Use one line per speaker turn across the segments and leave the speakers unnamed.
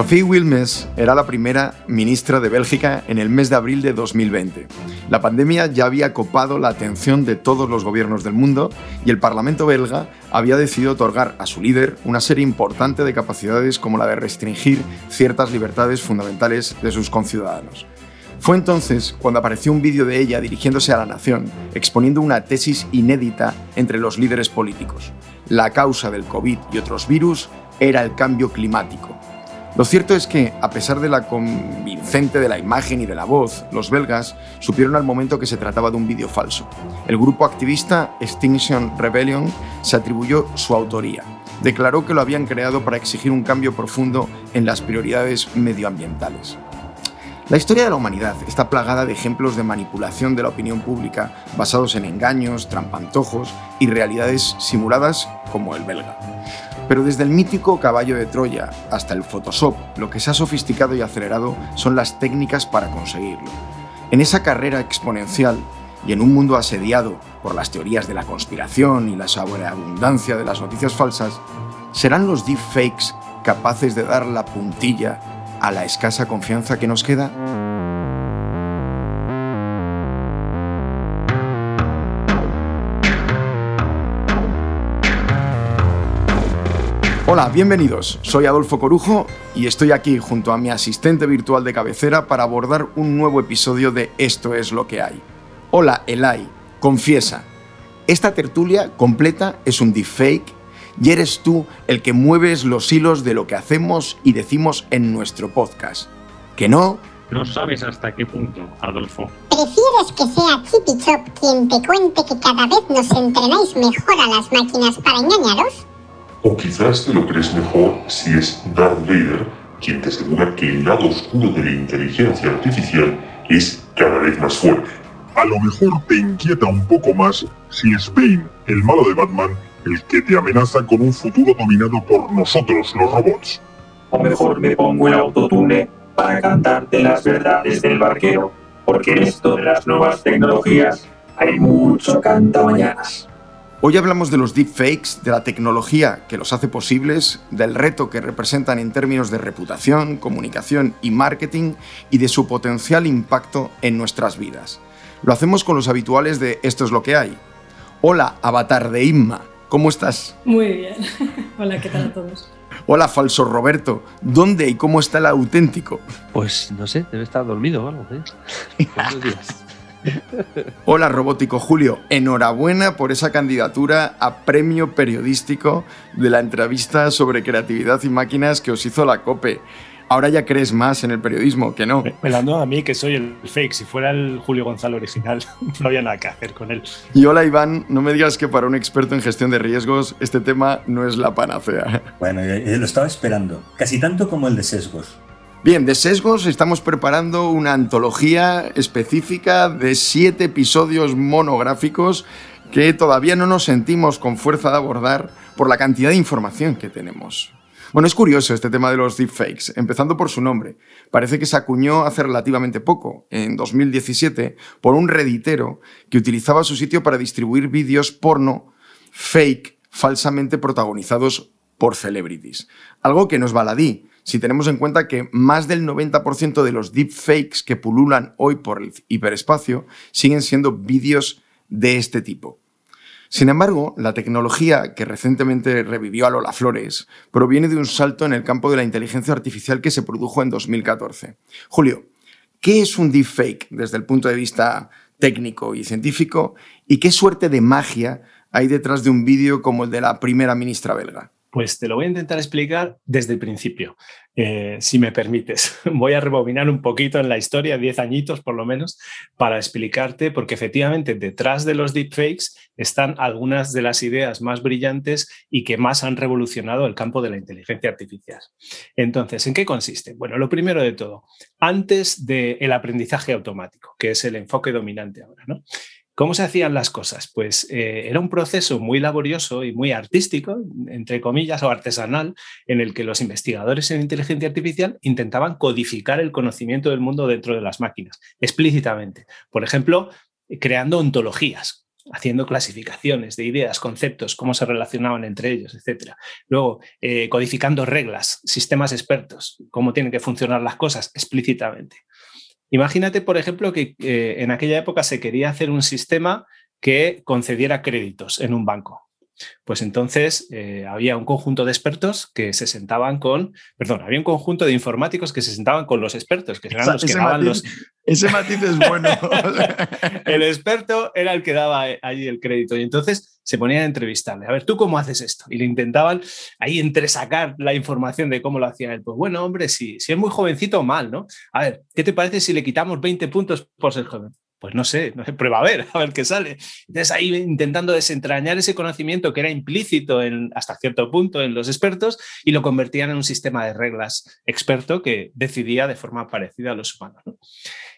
Sophie Wilmes era la primera ministra de Bélgica en el mes de abril de 2020. La pandemia ya había copado la atención de todos los gobiernos del mundo y el Parlamento belga había decidido otorgar a su líder una serie importante de capacidades como la de restringir ciertas libertades fundamentales de sus conciudadanos. Fue entonces cuando apareció un vídeo de ella dirigiéndose a la nación, exponiendo una tesis inédita entre los líderes políticos. La causa del COVID y otros virus era el cambio climático lo cierto es que, a pesar de la convincente de la imagen y de la voz, los belgas supieron al momento que se trataba de un vídeo falso. El grupo activista Extinction Rebellion se atribuyó su autoría. Declaró que lo habían creado para exigir un cambio profundo en las prioridades medioambientales. La historia de la humanidad está plagada de ejemplos de manipulación de la opinión pública basados en engaños, trampantojos y realidades simuladas como el belga. Pero desde el mítico caballo de Troya hasta el Photoshop, lo que se ha sofisticado y acelerado son las técnicas para conseguirlo. En esa carrera exponencial y en un mundo asediado por las teorías de la conspiración y la sobreabundancia de las noticias falsas, ¿serán los deepfakes capaces de dar la puntilla a la escasa confianza que nos queda? Hola, bienvenidos. Soy Adolfo Corujo y estoy aquí junto a mi asistente virtual de cabecera para abordar un nuevo episodio de Esto es lo que hay. Hola, Elai, confiesa. Esta tertulia completa es un deepfake y eres tú el que mueves los hilos de lo que hacemos y decimos en nuestro podcast. ¿Que no?
No sabes hasta qué punto, Adolfo.
¿Prefieres que sea Chippy Chop quien te cuente que cada vez nos entrenáis mejor a las máquinas para engañaros?
O quizás te lo crees mejor si es Darth Vader quien te asegura que el lado oscuro de la inteligencia artificial es cada vez más fuerte.
A lo mejor te inquieta un poco más si es Bane, el malo de Batman, el que te amenaza con un futuro dominado por nosotros, los robots.
O mejor me pongo el autotune para cantarte las verdades del barquero, porque en esto de las nuevas tecnologías hay mucho canta mañanas.
Hoy hablamos de los deepfakes, de la tecnología que los hace posibles, del reto que representan en términos de reputación, comunicación y marketing y de su potencial impacto en nuestras vidas. Lo hacemos con los habituales de Esto es lo que hay. Hola, avatar de Inma, ¿cómo estás?
Muy bien. Hola, ¿qué tal a todos?
Hola, falso Roberto, ¿dónde y cómo está el auténtico?
Pues no sé, debe estar dormido o algo. ¿eh? Buenos días.
Hola Robótico Julio, enhorabuena por esa candidatura a premio periodístico de la entrevista sobre creatividad y máquinas que os hizo la COPE. Ahora ya crees más en el periodismo, que no.
Pelando a mí, que soy el fake. Si fuera el Julio Gonzalo original, no había nada que hacer con él.
Y hola Iván, no me digas que para un experto en gestión de riesgos este tema no es la panacea.
Bueno, lo estaba esperando. Casi tanto como el de sesgos.
Bien, de sesgos estamos preparando una antología específica de siete episodios monográficos que todavía no nos sentimos con fuerza de abordar por la cantidad de información que tenemos. Bueno, es curioso este tema de los deepfakes, empezando por su nombre. Parece que se acuñó hace relativamente poco, en 2017, por un reditero que utilizaba su sitio para distribuir vídeos porno fake falsamente protagonizados por celebrities. Algo que no es baladí, si tenemos en cuenta que más del 90% de los deepfakes que pululan hoy por el hiperespacio siguen siendo vídeos de este tipo. Sin embargo, la tecnología que recientemente revivió a Lola Flores proviene de un salto en el campo de la inteligencia artificial que se produjo en 2014. Julio, ¿qué es un deepfake desde el punto de vista técnico y científico? ¿Y qué suerte de magia hay detrás de un vídeo como el de la primera ministra belga?
Pues te lo voy a intentar explicar desde el principio, eh, si me permites. Voy a rebobinar un poquito en la historia, 10 añitos por lo menos, para explicarte, porque efectivamente detrás de los deepfakes están algunas de las ideas más brillantes y que más han revolucionado el campo de la inteligencia artificial. Entonces, ¿en qué consiste? Bueno, lo primero de todo, antes del aprendizaje automático, que es el enfoque dominante ahora, ¿no? ¿Cómo se hacían las cosas? Pues eh, era un proceso muy laborioso y muy artístico, entre comillas, o artesanal, en el que los investigadores en inteligencia artificial intentaban codificar el conocimiento del mundo dentro de las máquinas, explícitamente. Por ejemplo, creando ontologías. haciendo clasificaciones de ideas, conceptos, cómo se relacionaban entre ellos, etc. Luego, eh, codificando reglas, sistemas expertos, cómo tienen que funcionar las cosas explícitamente. Imagínate, por ejemplo, que eh, en aquella época se quería hacer un sistema que concediera créditos en un banco. Pues entonces eh, había un conjunto de expertos que se sentaban con, perdón, había un conjunto de informáticos que se sentaban con los expertos, que eran los que daban los...
Ese matiz es bueno.
el experto era el que daba allí el crédito y entonces se ponían a entrevistarle. A ver, ¿tú cómo haces esto? Y le intentaban ahí entresacar la información de cómo lo hacía él. Pues bueno, hombre, si, si es muy jovencito, mal, ¿no? A ver, ¿qué te parece si le quitamos 20 puntos por ser joven? Pues no sé, prueba a ver, a ver qué sale. Entonces ahí intentando desentrañar ese conocimiento que era implícito hasta cierto punto en los expertos y lo convertían en un sistema de reglas experto que decidía de forma parecida a los humanos.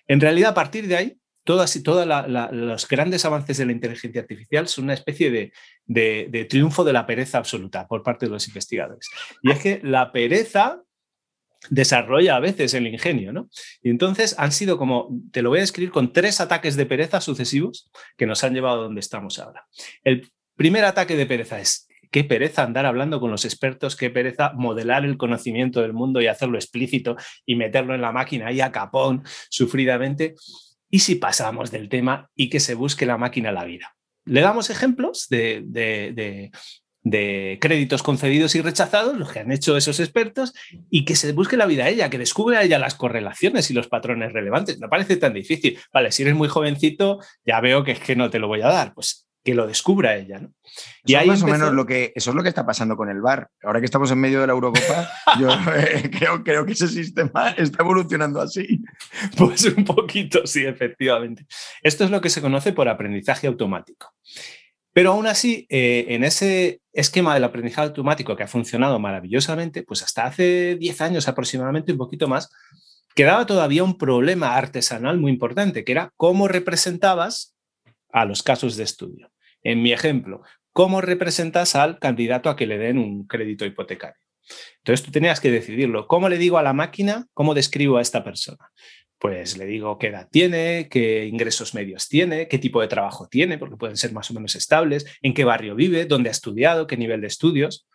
En realidad, a partir de ahí, todas y todos los grandes avances de la inteligencia artificial son una especie de, de triunfo de la pereza absoluta por parte de los investigadores. Y es que la pereza desarrolla a veces el ingenio, ¿no? Y entonces han sido como, te lo voy a describir con tres ataques de pereza sucesivos que nos han llevado a donde estamos ahora. El primer ataque de pereza es, qué pereza andar hablando con los expertos, qué pereza modelar el conocimiento del mundo y hacerlo explícito y meterlo en la máquina ahí a capón, sufridamente. ¿Y si pasamos del tema y que se busque la máquina la vida? Le damos ejemplos de, de créditos concedidos y rechazados, los que han hecho esos expertos, y que se busque la vida a ella, que descubra ella las correlaciones y los patrones relevantes. No parece tan difícil. Vale, si eres muy jovencito, ya veo que es que no te lo voy a dar. Pues que lo descubra ella. ¿no?
Y ahí más o menos lo que, eso es lo que está pasando con el bar. Ahora que estamos en medio de la Eurocopa, yo eh, creo, creo que ese sistema está evolucionando así.
Pues un poquito, sí, efectivamente. Esto es lo que se conoce por aprendizaje automático. Pero aún así, eh, en ese esquema del aprendizaje automático que ha funcionado maravillosamente, pues hasta hace 10 años aproximadamente, un poquito más, quedaba todavía un problema artesanal muy importante, que era cómo representabas a los casos de estudio. En mi ejemplo, cómo representas al candidato a que le den un crédito hipotecario. Entonces tú tenías que decidirlo. ¿Cómo le digo a la máquina? ¿Cómo describo a esta persona? Pues le digo qué edad tiene, qué ingresos medios tiene, qué tipo de trabajo tiene, porque pueden ser más o menos estables, en qué barrio vive, dónde ha estudiado, qué nivel de estudios.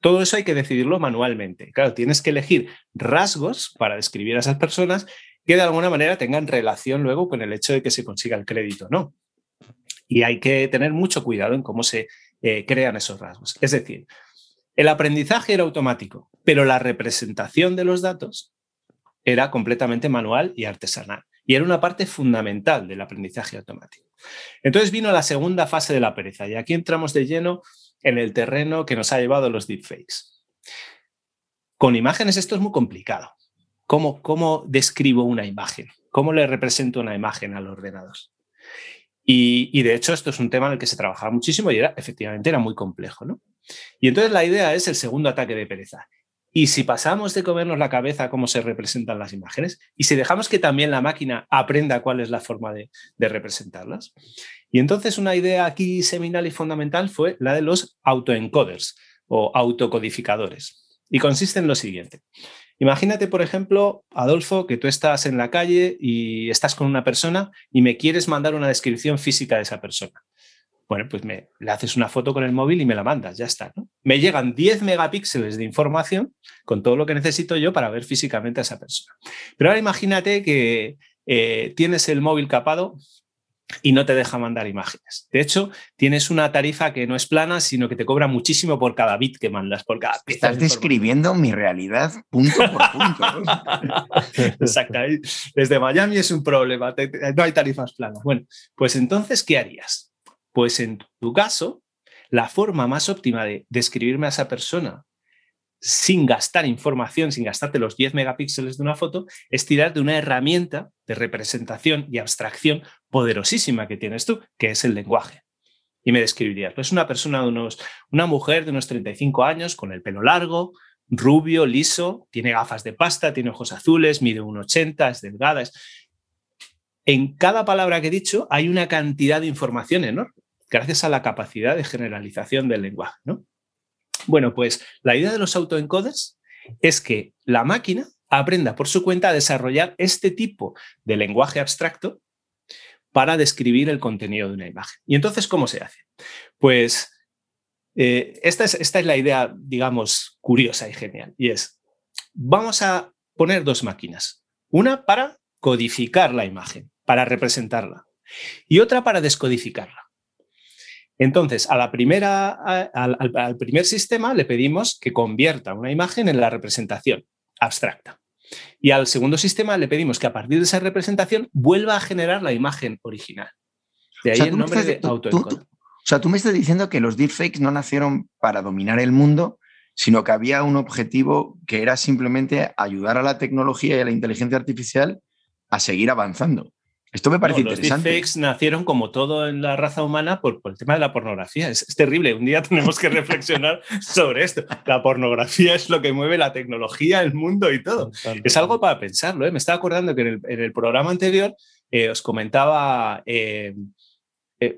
Todo eso hay que decidirlo manualmente. Claro, tienes que elegir rasgos para describir a esas personas que de alguna manera tengan relación luego con el hecho de que se consiga el crédito, ¿no? Y hay que tener mucho cuidado en cómo se eh, crean esos rasgos. Es decir, el aprendizaje era automático, pero la representación de los datos era completamente manual y artesanal. Y era una parte fundamental del aprendizaje automático. Entonces vino la segunda fase de la pereza y aquí entramos de lleno en el terreno que nos ha llevado los deepfakes. Con imágenes esto es muy complicado. ¿Cómo, cómo describo una imagen? ¿Cómo le represento una imagen al ordenador? Y, y, de hecho esto es un tema en el que se trabajaba muchísimo y era, efectivamente era muy complejo. ¿no? Y entonces la idea es el segundo ataque de pereza. Y si pasamos de comernos la cabeza cómo se representan las imágenes, y si dejamos que también la máquina aprenda cuál es la forma de, representarlas. Y entonces una idea aquí seminal y fundamental fue la de los autoencoders o autocodificadores. Y consiste en lo siguiente. Imagínate, por ejemplo, Adolfo, que tú estás en la calle y estás con una persona y me quieres mandar una descripción física de esa persona. Bueno, pues me, le haces una foto con el móvil y me la mandas, ya está. ¿no? Me llegan 10 megapíxeles de información con todo lo que necesito yo para ver físicamente a esa persona. Pero ahora imagínate que eh, tienes el móvil capado y no te deja mandar imágenes. De hecho, tienes una tarifa que no es plana, sino que te cobra muchísimo por cada bit que mandas, por cada
Estás describiendo mi realidad punto por punto.
Exacto. Desde Miami es un problema, no hay tarifas planas. Bueno, pues entonces, ¿qué harías? Pues en tu caso, la forma más óptima de describirme a esa persona sin gastar información, sin gastarte los 10 megapíxeles de una foto, es tirar de una herramienta de representación y abstracción poderosísima que tienes tú, que es el lenguaje. Y me describirías, pues una persona de unos, una mujer de unos 35 años con el pelo largo, rubio, liso, tiene gafas de pasta, tiene ojos azules, mide 1,80, es delgada. En cada palabra que he dicho hay una cantidad de información enorme gracias a la capacidad de generalización del lenguaje. ¿no? Bueno, pues la idea de los autoencoders es que la máquina aprenda por su cuenta a desarrollar este tipo de lenguaje abstracto para describir el contenido de una imagen. ¿Y entonces cómo se hace? Pues eh, esta, es, esta es la idea, digamos, curiosa y genial. Y es, vamos a poner dos máquinas. Una para codificar la imagen, para representarla. Y otra para descodificarla. Entonces, a la primera, al, primer sistema le pedimos que convierta una imagen en la representación abstracta. Y al segundo sistema le pedimos que a partir de esa representación vuelva a generar la imagen original. De ahí el nombre de autoencoder.
O sea, tú me estás diciendo que los deepfakes no nacieron para dominar el mundo, sino que había un objetivo que era simplemente ayudar a la tecnología y a la inteligencia artificial a seguir avanzando. Esto me parece interesante.
Los deepfakes nacieron como todo en la raza humana por, el tema de la pornografía. Es, terrible. Un día tenemos que reflexionar sobre esto. La pornografía es lo que mueve la tecnología, el mundo y todo. Es algo para pensarlo. ¿eh? Me estaba acordando que en el, programa anterior eh, os comentaba, eh,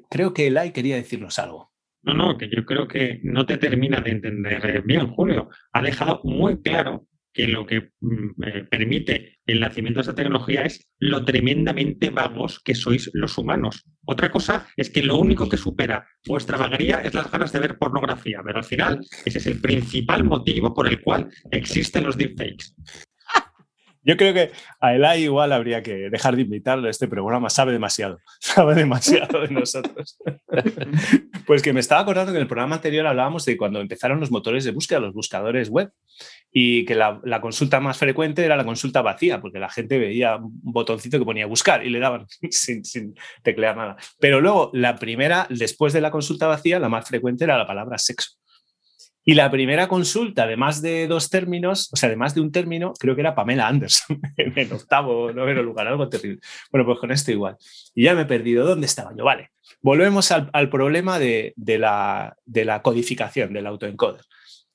creo que Elai quería decirnos algo.
No, no, que yo creo que no te termina de entender bien, Julio. Ha dejado muy claro que lo que mm, eh, permite el nacimiento de esa tecnología es lo tremendamente vagos que sois los humanos. Otra cosa es que lo único que supera vuestra vagaría es las ganas de ver pornografía, pero al final ese es el principal motivo por el cual existen los deepfakes.
Yo creo que a Elai igual habría que dejar de invitarlo a este programa, sabe demasiado, sabe demasiado de nosotros. pues que me estaba acordando que en el programa anterior hablábamos de cuando empezaron los motores de búsqueda, los buscadores web, y que la, consulta más frecuente era la consulta vacía, porque la gente veía un botoncito que ponía buscar y le daban sin, sin teclear nada. Pero luego, la primera, después de la consulta vacía, la más frecuente era la palabra sexo. Y la primera consulta de más de dos términos, o sea, de más de un término, creo que era Pamela Anderson, en octavo o noveno lugar, algo terrible. Bueno, pues con esto igual. Y ya me he perdido. ¿Dónde estaba yo? Vale. Volvemos al, problema de, la, de la codificación, del autoencoder.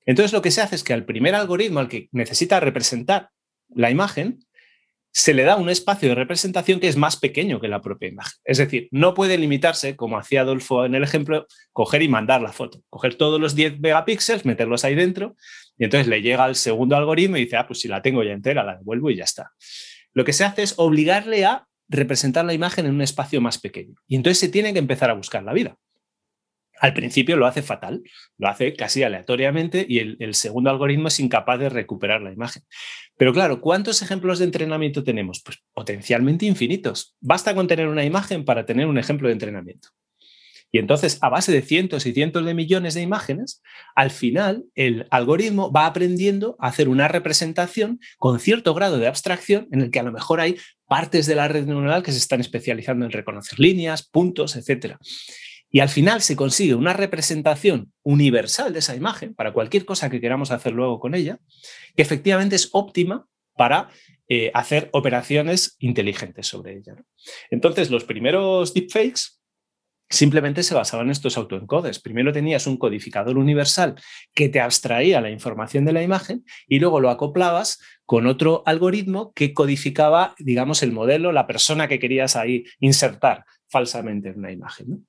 Entonces lo que se hace es que al primer algoritmo, al que necesita representar la imagen, se le da un espacio de representación que es más pequeño que la propia imagen. Es decir, no puede limitarse, como hacía Adolfo en el ejemplo, coger y mandar la foto, coger todos los 10 megapíxeles, meterlos ahí dentro, y entonces le llega al segundo algoritmo y dice, ah, pues si la tengo ya entera, la devuelvo y ya está. Lo que se hace es obligarle a representar la imagen en un espacio más pequeño. Y entonces se tiene que empezar a buscar la vida. Al principio lo hace fatal, lo hace casi aleatoriamente y el, segundo algoritmo es incapaz de recuperar la imagen. Pero claro, ¿cuántos ejemplos de entrenamiento tenemos? Pues potencialmente infinitos. Basta con tener una imagen para tener un ejemplo de entrenamiento. Y entonces, a base de cientos y cientos de millones de imágenes, al final el algoritmo va aprendiendo a hacer una representación con cierto grado de abstracción en el que a lo mejor hay partes de la red neuronal que se están especializando en reconocer líneas, puntos, etc. Y al final se consigue una representación universal de esa imagen para cualquier cosa que queramos hacer luego con ella, que efectivamente es óptima para eh, hacer operaciones inteligentes sobre ella. Entonces, los primeros deepfakes simplemente se basaban en estos autoencodes. Primero tenías un codificador universal que te abstraía la información de la imagen y luego lo acoplabas con otro algoritmo que codificaba, digamos, el modelo, la persona que querías ahí insertar falsamente en una imagen.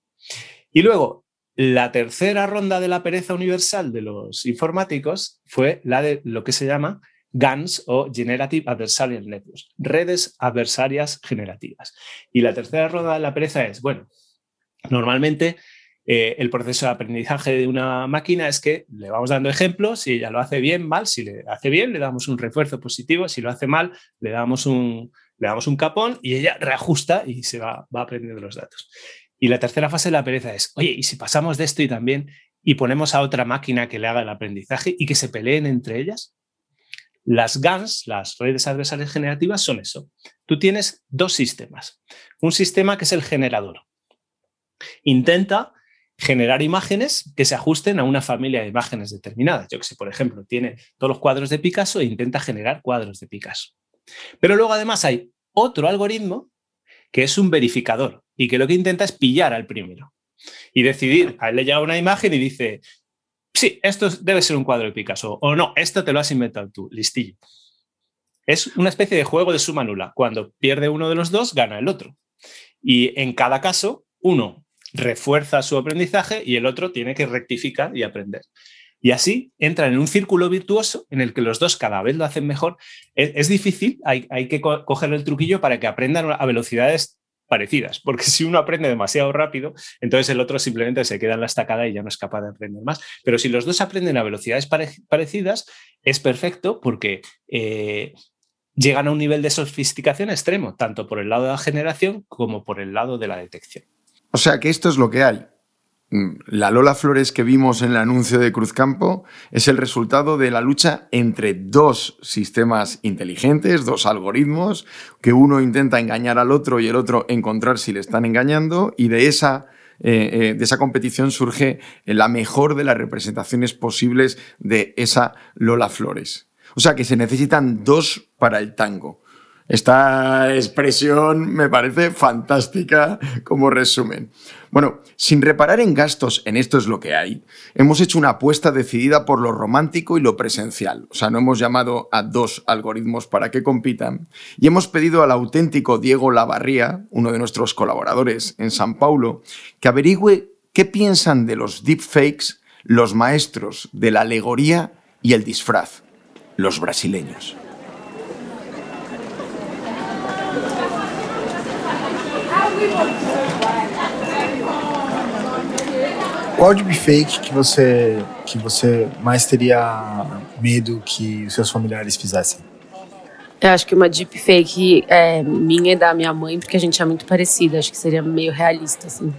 Y luego, la tercera ronda de la pereza universal de los informáticos fue la de lo que se llama GANs o Generative Adversarial Networks, redes adversarias generativas. Y la tercera ronda de la pereza es, bueno, normalmente eh, el proceso de aprendizaje de una máquina es que le vamos dando ejemplos, si ella lo hace bien, mal, si le hace bien, le damos un refuerzo positivo, si lo hace mal, le damos un, le damos un capón y ella reajusta y se va, va aprendiendo los datos. Y la tercera fase de la pereza es, oye, ¿y si pasamos de esto y también y ponemos a otra máquina que le haga el aprendizaje y que se peleen entre ellas? Las GANs, las redes adversarias generativas, son eso. Tú tienes dos sistemas. Un sistema que es el generador. Intenta generar imágenes que se ajusten a una familia de imágenes determinadas. Yo que sé, por ejemplo, tiene todos los cuadros de Picasso e intenta generar cuadros de Picasso. Pero luego además hay otro algoritmo que es un verificador y que lo que intenta es pillar al primero y decidir, a él le llega una imagen y dice, sí, esto debe ser un cuadro de Picasso, o no, esto te lo has inventado tú, listillo. Es una especie de juego de suma nula. Cuando pierde uno de los dos, gana el otro. Y en cada caso, uno refuerza su aprendizaje y el otro tiene que rectificar y aprender. Y así entran en un círculo virtuoso en el que los dos cada vez lo hacen mejor. Es, difícil, hay, hay, que coger el truquillo para que aprendan a velocidades parecidas, porque si uno aprende demasiado rápido, entonces el otro simplemente se queda en la estacada y ya no es capaz de aprender más. Pero si los dos aprenden a velocidades parecidas, es perfecto porque eh, llegan a un nivel de sofisticación extremo, tanto por el lado de la generación como por el lado de la detección.
O sea que esto es lo que hay. Mm, la Lola Flores que vimos en el anuncio de Cruzcampo es el resultado de la lucha entre dos sistemas inteligentes, dos algoritmos, que uno intenta engañar al otro y el otro encontrar si le están engañando, y de esa, eh, eh, de esa competición surge la mejor de las representaciones posibles de esa Lola Flores. O sea que se necesitan dos para el tango. Esta expresión me parece fantástica como resumen. Bueno, sin reparar en gastos, en esto es lo que hay, hemos hecho una apuesta decidida por lo romántico y lo presencial. O sea, no hemos llamado a dos algoritmos para que compitan y hemos pedido al auténtico Diego Lavarría, uno de nuestros colaboradores en San Paulo, que averigüe qué piensan de los deepfakes los maestros de la alegoría y el disfraz, los brasileños.
Qual deepfake que você, que você mais teria medo que os seus familiares fizessem?
Eu acho que uma deepfake é minha e da minha mãe, porque a gente é muito parecida. Acho que seria meio realista, assim.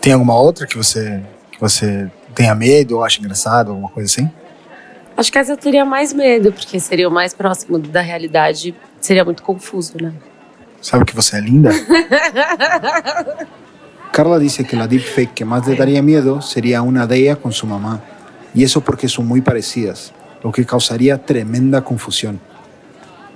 Tem alguma outra que você, que você tenha medo ou acha engraçado, alguma coisa assim?
Acho que essa eu teria mais medo, porque seria o mais próximo da realidade. Seria muito confuso, né?
¿Sabe que você é linda? Carla dice que la deepfake que más le daría miedo sería una de ella con su mamá. Y eso porque son muy parecidas, lo que causaría tremenda confusión.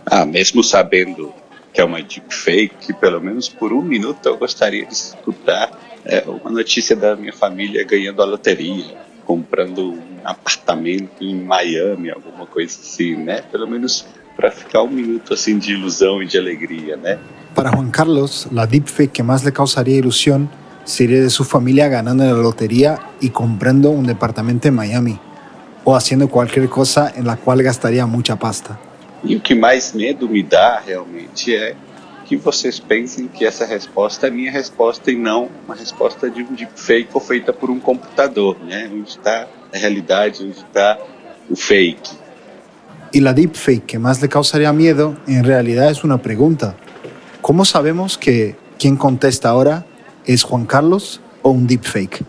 Ah, mesmo sabendo que é uma deepfake, pelo menos por um minuto eu gostaria de escutar é, uma notícia da minha família ganhando a loteria, comprando um apartamento em Miami, alguma coisa assim, né? Pelo menos para ficar um minuto assim de ilusão e de alegria, né?
Para Juan Carlos, la deepfake que más le causaría ilusión sería de su familia ganando la lotería y comprando un departamento en Miami, o haciendo cualquier cosa en la cual gastaría mucha pasta.
E o que mais medo me dá realmente é que vocês pensem que essa resposta é minha resposta e não uma resposta de um deepfake ou feita por um computador, né? Onde está a realidade, onde está o fake.
Y la deepfake que más le causaría miedo en realidad es una pregunta. ¿Cómo sabemos que quien contesta ahora es Juan Carlos o un deepfake?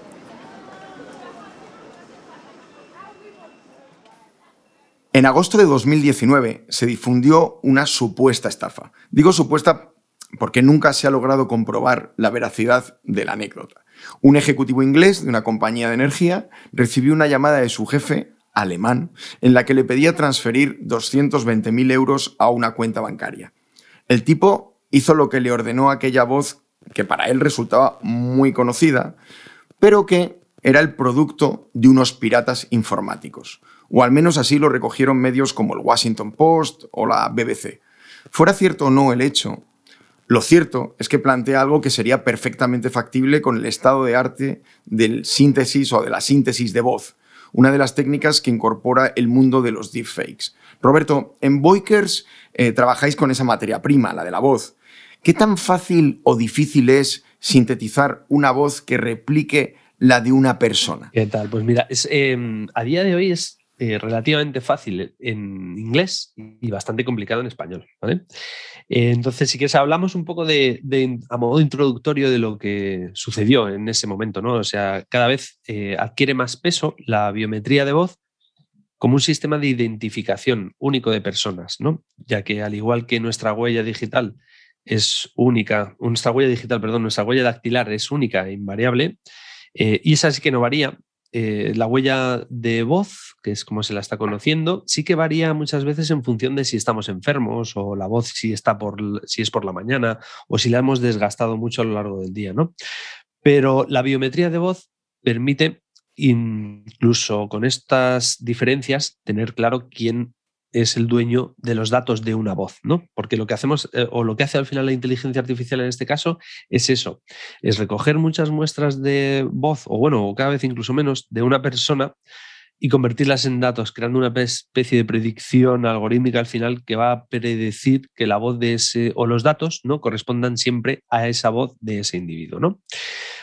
En agosto de 2019 se difundió una supuesta estafa. Digo supuesta porque nunca se ha logrado comprobar la veracidad de la anécdota. Un ejecutivo inglés de una compañía de energía recibió una llamada de su jefe alemán en la que le pedía transferir 220.000 euros a una cuenta bancaria. El tipo hizo lo que le ordenó aquella voz que para él resultaba muy conocida, pero que era el producto de unos piratas informáticos. O al menos así lo recogieron medios como el Washington Post o la BBC. Fuera cierto o no el hecho, lo cierto es que plantea algo que sería perfectamente factible con el estado de arte del síntesis o de la síntesis de voz, una de las técnicas que incorpora el mundo de los deepfakes. Roberto, en Boikers eh, trabajáis con esa materia prima, la de la voz. ¿Qué tan fácil o difícil es sintetizar una voz que replique la de una persona?
¿Qué tal? Pues mira, em, a día de hoy es eh, relativamente fácil en inglés y bastante complicado en español. ¿vale? Eh, entonces, si quieres, hablamos un poco de, a modo introductorio de lo que sucedió en ese momento. ¿no? O sea, cada vez eh, adquiere más peso la biometría de voz como un sistema de identificación único de personas, ¿no? ya que al igual que nuestra huella digital es única, nuestra huella digital, perdón, nuestra huella dactilar es única e invariable, y esa sí que no varía, eh, la huella de voz, que es como se la está conociendo, sí que varía muchas veces en función de si estamos enfermos o la voz si, está por, si es por la mañana o si la hemos desgastado mucho a lo largo del día, ¿no? Pero la biometría de voz permite incluso con estas diferencias tener claro quién es el dueño de los datos de una voz, ¿no? Porque lo que hacemos, eh, o lo que hace al final la inteligencia artificial en este caso, es eso, es recoger muchas muestras de voz, o bueno, cada vez incluso menos, de una persona y convertirlas en datos, creando una especie de predicción algorítmica al final que va a predecir que la voz de ese o los datos ¿no? correspondan siempre a esa voz de ese individuo. ¿no?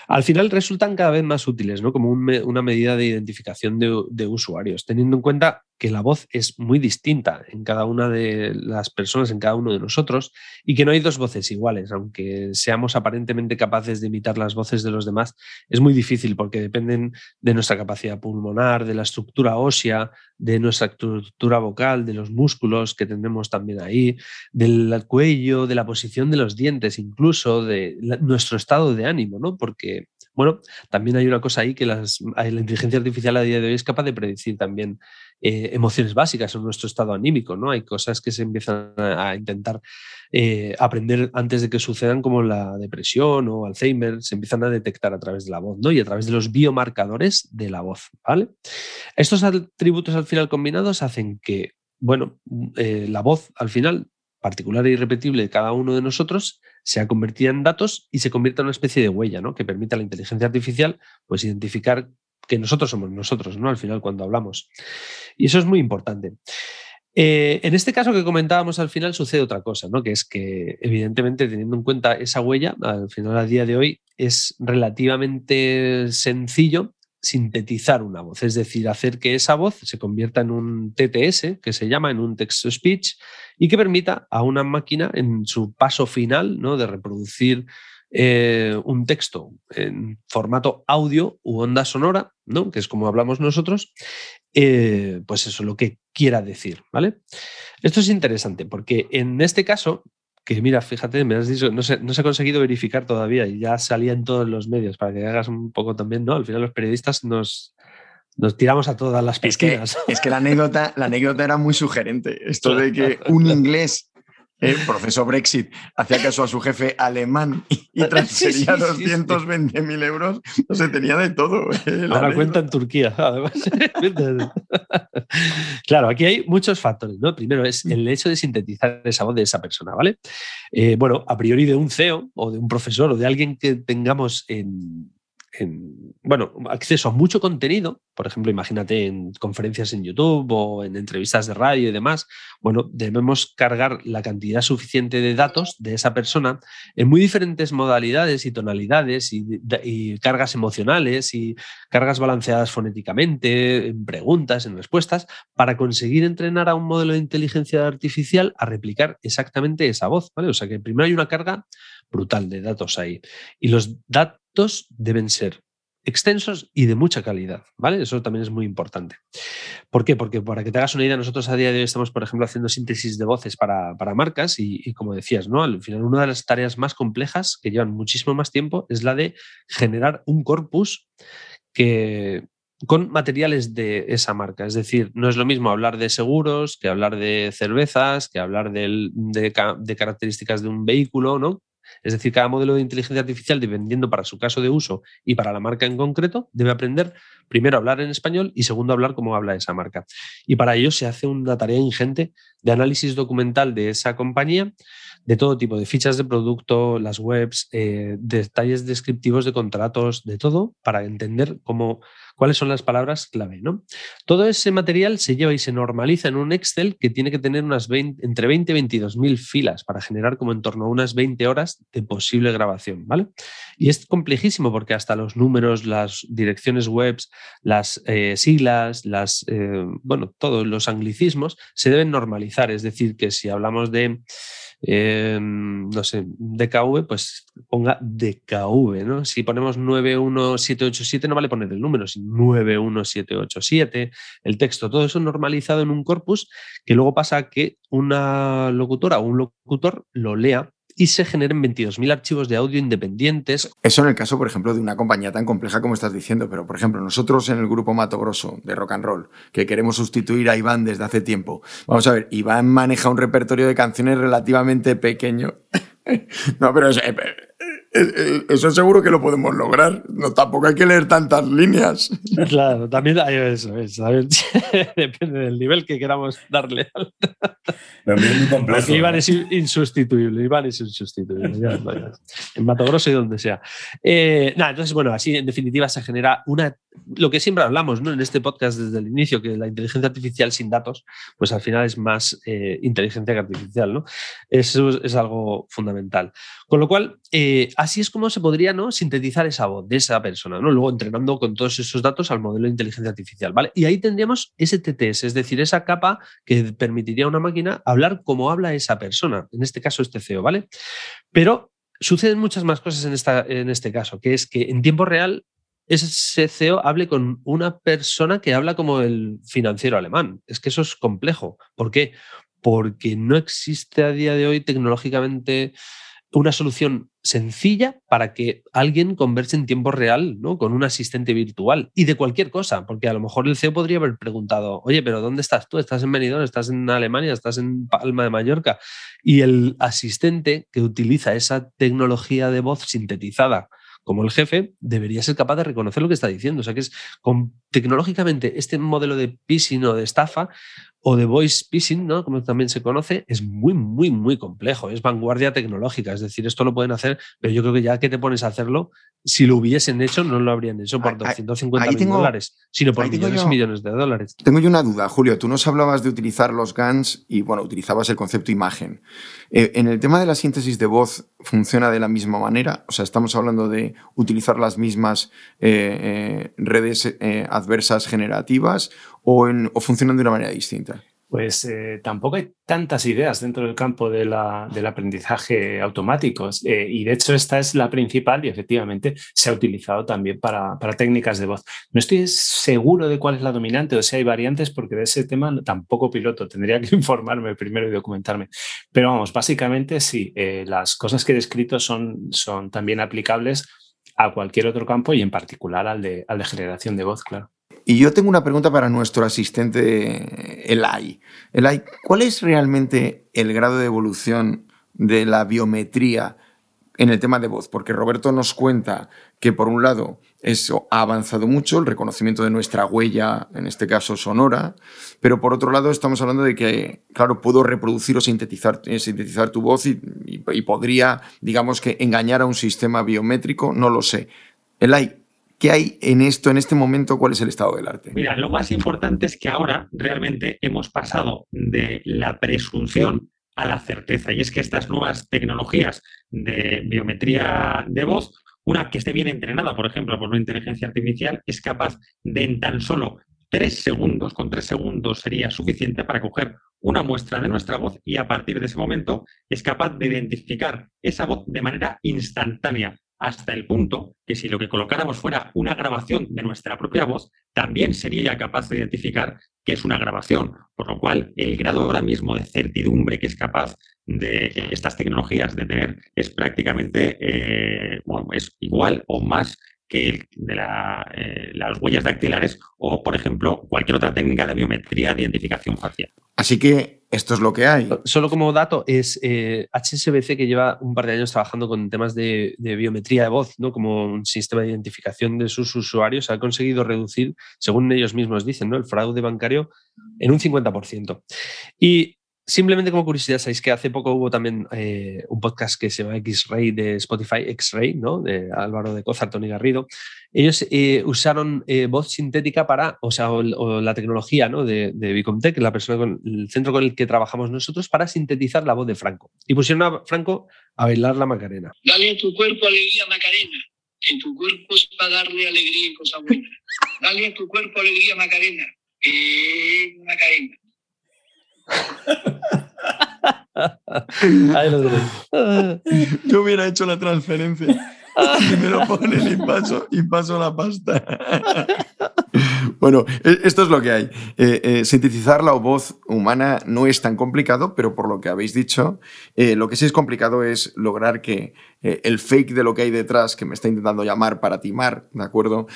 Al final resultan cada vez más útiles, ¿no? como una medida de identificación de, de usuarios, teniendo en cuenta que la voz es muy distinta en cada una de las personas, en cada uno de nosotros, y que no hay dos voces iguales, aunque seamos aparentemente capaces de imitar las voces de los demás, es muy difícil porque dependen de nuestra capacidad pulmonar, de la estructura ósea, de nuestra estructura vocal, de los músculos que tenemos también ahí, del cuello, de la posición de los dientes, incluso de nuestro estado de ánimo, ¿no? Porque bueno, también hay una cosa ahí que la inteligencia artificial a día de hoy es capaz de predecir también eh, emociones básicas en nuestro estado anímico, ¿no? Hay cosas que se empiezan a, intentar eh, aprender antes de que sucedan, como la depresión o Alzheimer, se empiezan a detectar a través de la voz, ¿no? Y a través de los biomarcadores de la voz, ¿vale? Estos atributos al final combinados hacen que, bueno, eh, la voz al final particular e irrepetible de cada uno de nosotros sea convertida en datos y se convierta en una especie de huella, ¿no? Que permita a la inteligencia artificial pues, identificar que nosotros somos nosotros, ¿no? Al final, cuando hablamos. Y eso es muy importante. Eh, en este caso que comentábamos al final sucede otra cosa, ¿no? Que es que, evidentemente, teniendo en cuenta esa huella, al final, a día de hoy, es relativamente sencillo sintetizar una voz, es decir, hacer que esa voz se convierta en un TTS, que se llama en un text-to-speech, y que permita a una máquina en su paso final ¿no? de reproducir eh, un texto en formato audio u onda sonora, ¿no? que es como hablamos nosotros, eh, pues eso, lo que quiera decir. ¿vale? Esto es interesante porque en este caso, que mira, fíjate, me has dicho, no se, no se ha conseguido verificar todavía y ya salía en todos los medios para que hagas un poco también, ¿no? Al final los periodistas nos, nos tiramos a todas las piscinas.
Es que, es que la, anécdota, la anécdota era muy sugerente. Esto de que un inglés el proceso Brexit hacía caso a su jefe alemán y, transfería 220.000 euros, no se tenía de todo.
¿eh? Ahora cuenta en Turquía, además. claro, aquí hay muchos factores. ¿no? Primero es el hecho de sintetizar esa voz de esa persona, ¿vale? Eh, bueno, a priori de un CEO o de un profesor o de alguien que tengamos en, bueno, acceso a mucho contenido, por ejemplo, imagínate en conferencias en YouTube o en entrevistas de radio y demás, bueno, debemos cargar la cantidad suficiente de datos de esa persona en muy diferentes modalidades y tonalidades y, cargas emocionales y cargas balanceadas fonéticamente, en preguntas, en respuestas, para conseguir entrenar a un modelo de inteligencia artificial a replicar exactamente esa voz, ¿vale? O sea que primero hay una carga brutal de datos ahí. Y los datos deben ser extensos y de mucha calidad, ¿vale? Eso también es muy importante. ¿Por qué? Porque para que te hagas una idea, nosotros a día de hoy estamos, por ejemplo, haciendo síntesis de voces para, marcas y, como decías, ¿no? Al final, una de las tareas más complejas que llevan muchísimo más tiempo es la de generar un corpus que con materiales de esa marca. Es decir, no es lo mismo hablar de seguros que hablar de cervezas, que hablar de, de características de un vehículo, ¿no? Es decir, cada modelo de inteligencia artificial, dependiendo para su caso de uso y para la marca en concreto, debe aprender primero a hablar en español y segundo a hablar cómo habla esa marca. Y para ello se hace una tarea ingente de análisis documental de esa compañía, de todo tipo, de fichas de producto, las webs, eh, detalles descriptivos de contratos, de todo, para entender cómo cuáles son las palabras clave. ¿no? Todo ese material se lleva y se normaliza en un Excel que tiene que tener unas entre 20 y 22 mil filas para generar como en torno a unas 20 horas de posible grabación. ¿vale? Y es complejísimo porque hasta los números, las direcciones web, las eh, siglas, las, eh, bueno, todos los anglicismos se deben normalizar. Es decir, que si hablamos de Em, no sé, DKV, pues ponga DKV, ¿no? Si ponemos 91787 no vale poner el número, sino 91787, el texto, todo eso normalizado en un corpus que luego pasa a que una locutora o un locutor lo lea y se generen 22.000 archivos de audio independientes.
Eso en el caso, por ejemplo, de una compañía tan compleja como estás diciendo, pero por ejemplo, nosotros en el grupo Mato Grosso de Rock and Roll, que queremos sustituir a Iván desde hace tiempo, vamos a ver, Iván maneja un repertorio de canciones relativamente pequeño. no, pero es, eh, eso seguro que lo podemos lograr. No, tampoco hay que leer tantas líneas.
Claro, también hay eso, depende del nivel que queramos darle.
muy complejo.
Porque Iván es insustituible, Iván es insustituible. Ya, ya. En Mato Grosso y donde sea. Eh, nada, entonces, bueno, así en definitiva se genera una. Lo que siempre hablamos ¿no? en este podcast desde el inicio, que la inteligencia artificial sin datos, pues al final es más eh, inteligencia que artificial, ¿no? Eso es, algo fundamental. Con lo cual, eh, así es como se podría ¿no? sintetizar esa voz de esa persona, ¿no? Luego entrenando con todos esos datos al modelo de inteligencia artificial, ¿vale? Y ahí tendríamos ese TTS, es decir, esa capa que permitiría a una máquina hablar como habla esa persona, en este caso este CEO, ¿vale? Pero suceden muchas más cosas en, esta, en este caso, que es que en tiempo real ese CEO hable con una persona que habla como el financiero alemán. Es que eso es complejo. ¿Por qué? Porque no existe a día de hoy tecnológicamente una solución sencilla para que alguien converse en tiempo real ¿no? con un asistente virtual y de cualquier cosa, porque a lo mejor el CEO podría haber preguntado, oye, pero ¿dónde estás tú? ¿Estás en Benidorm? ¿Estás en Alemania? ¿Estás en Palma de Mallorca? Y el asistente que utiliza esa tecnología de voz sintetizada como el jefe, debería ser capaz de reconocer lo que está diciendo. O sea que es con, tecnológicamente este modelo de phishing o de estafa o de voice phishing, ¿no? como también se conoce, es muy, muy, muy complejo. Es vanguardia tecnológica. Es decir, esto lo pueden hacer, pero yo creo que ya que te pones a hacerlo, si lo hubiesen hecho, no lo habrían hecho por 250 mil dólares, sino por millones y millones de dólares.
Tengo yo una duda, Julio. Tú nos hablabas de utilizar los GANs y, bueno, utilizabas el concepto imagen. Eh, en el tema de la síntesis de voz, ¿funciona de la misma manera? O sea, estamos hablando de utilizar las mismas eh, eh, redes adversas generativas o, o funcionan de una manera distinta?
Pues eh, tampoco hay tantas ideas dentro del campo del aprendizaje automático eh, y de hecho esta es la principal y efectivamente se ha utilizado también para, técnicas de voz. No estoy seguro de cuál es la dominante o si hay variantes porque de ese tema tampoco piloto, tendría que informarme primero y documentarme. Pero vamos, básicamente sí, eh, las cosas que he descrito son, son también aplicables a cualquier otro campo y en particular al de, al de generación de voz, claro.
Y yo tengo una pregunta para nuestro asistente Elai. Elai, ¿cuál es realmente el grado de evolución de la biometría en el tema de voz? Porque Roberto nos cuenta que por un lado eso ha avanzado mucho, el reconocimiento de nuestra huella, en este caso sonora, pero por otro lado estamos hablando de que, claro, puedo reproducir o sintetizar, eh, sintetizar tu voz y, podría, digamos que, engañar a un sistema biométrico, no lo sé. Elai, ¿Qué hay en esto, en este momento? ¿Cuál es el estado del arte?
Mira, lo más importante es que ahora realmente hemos pasado de la presunción a la certeza. Y es que estas nuevas tecnologías de biometría de voz, una que esté bien entrenada, por ejemplo, por una inteligencia artificial, es capaz de en tan solo tres segundos, con tres segundos sería suficiente para coger una muestra de nuestra voz y a partir de ese momento es capaz de identificar esa voz de manera instantánea hasta el punto que si lo que colocáramos fuera una grabación de nuestra propia voz, también sería capaz de identificar que es una grabación, por lo cual el grado ahora mismo de certidumbre que es capaz de estas tecnologías de tener es prácticamente eh, es igual o más que el de eh, las huellas dactilares o, por ejemplo, cualquier otra técnica de biometría de identificación facial.
Así que esto es lo que hay.
Solo como dato, es HSBC eh, que lleva un par de años trabajando con temas de, biometría de voz, ¿no? como un sistema de identificación de sus usuarios, ha conseguido reducir, según ellos mismos dicen, ¿no? el fraude bancario en un 50%. Y Simplemente como curiosidad, sabéis que hace poco hubo también eh, un podcast que se llama X-Ray de Spotify, X-Ray, ¿no? De Álvaro de Cozar, Tony Garrido. Ellos eh, usaron eh, voz sintética para, o sea, la tecnología ¿no? de, de la persona con, el centro con el que trabajamos nosotros, para sintetizar la voz de Franco. Y pusieron a Franco a bailar la Macarena.
Dale a tu cuerpo alegría, Macarena. En tu cuerpo es para darle alegría y cosas buenas. Dale a tu cuerpo alegría, Macarena. Macarena.
Yo hubiera hecho la transferencia. Primero ponen y paso, y paso la pasta. Bueno, e, esto es lo que hay. Eh, eh, sintetizar la voz humana no es tan complicado, pero por lo que habéis dicho, eh, lo que sí es complicado es lograr que el fake de lo que hay detrás, que me está intentando llamar para timar, ¿de acuerdo?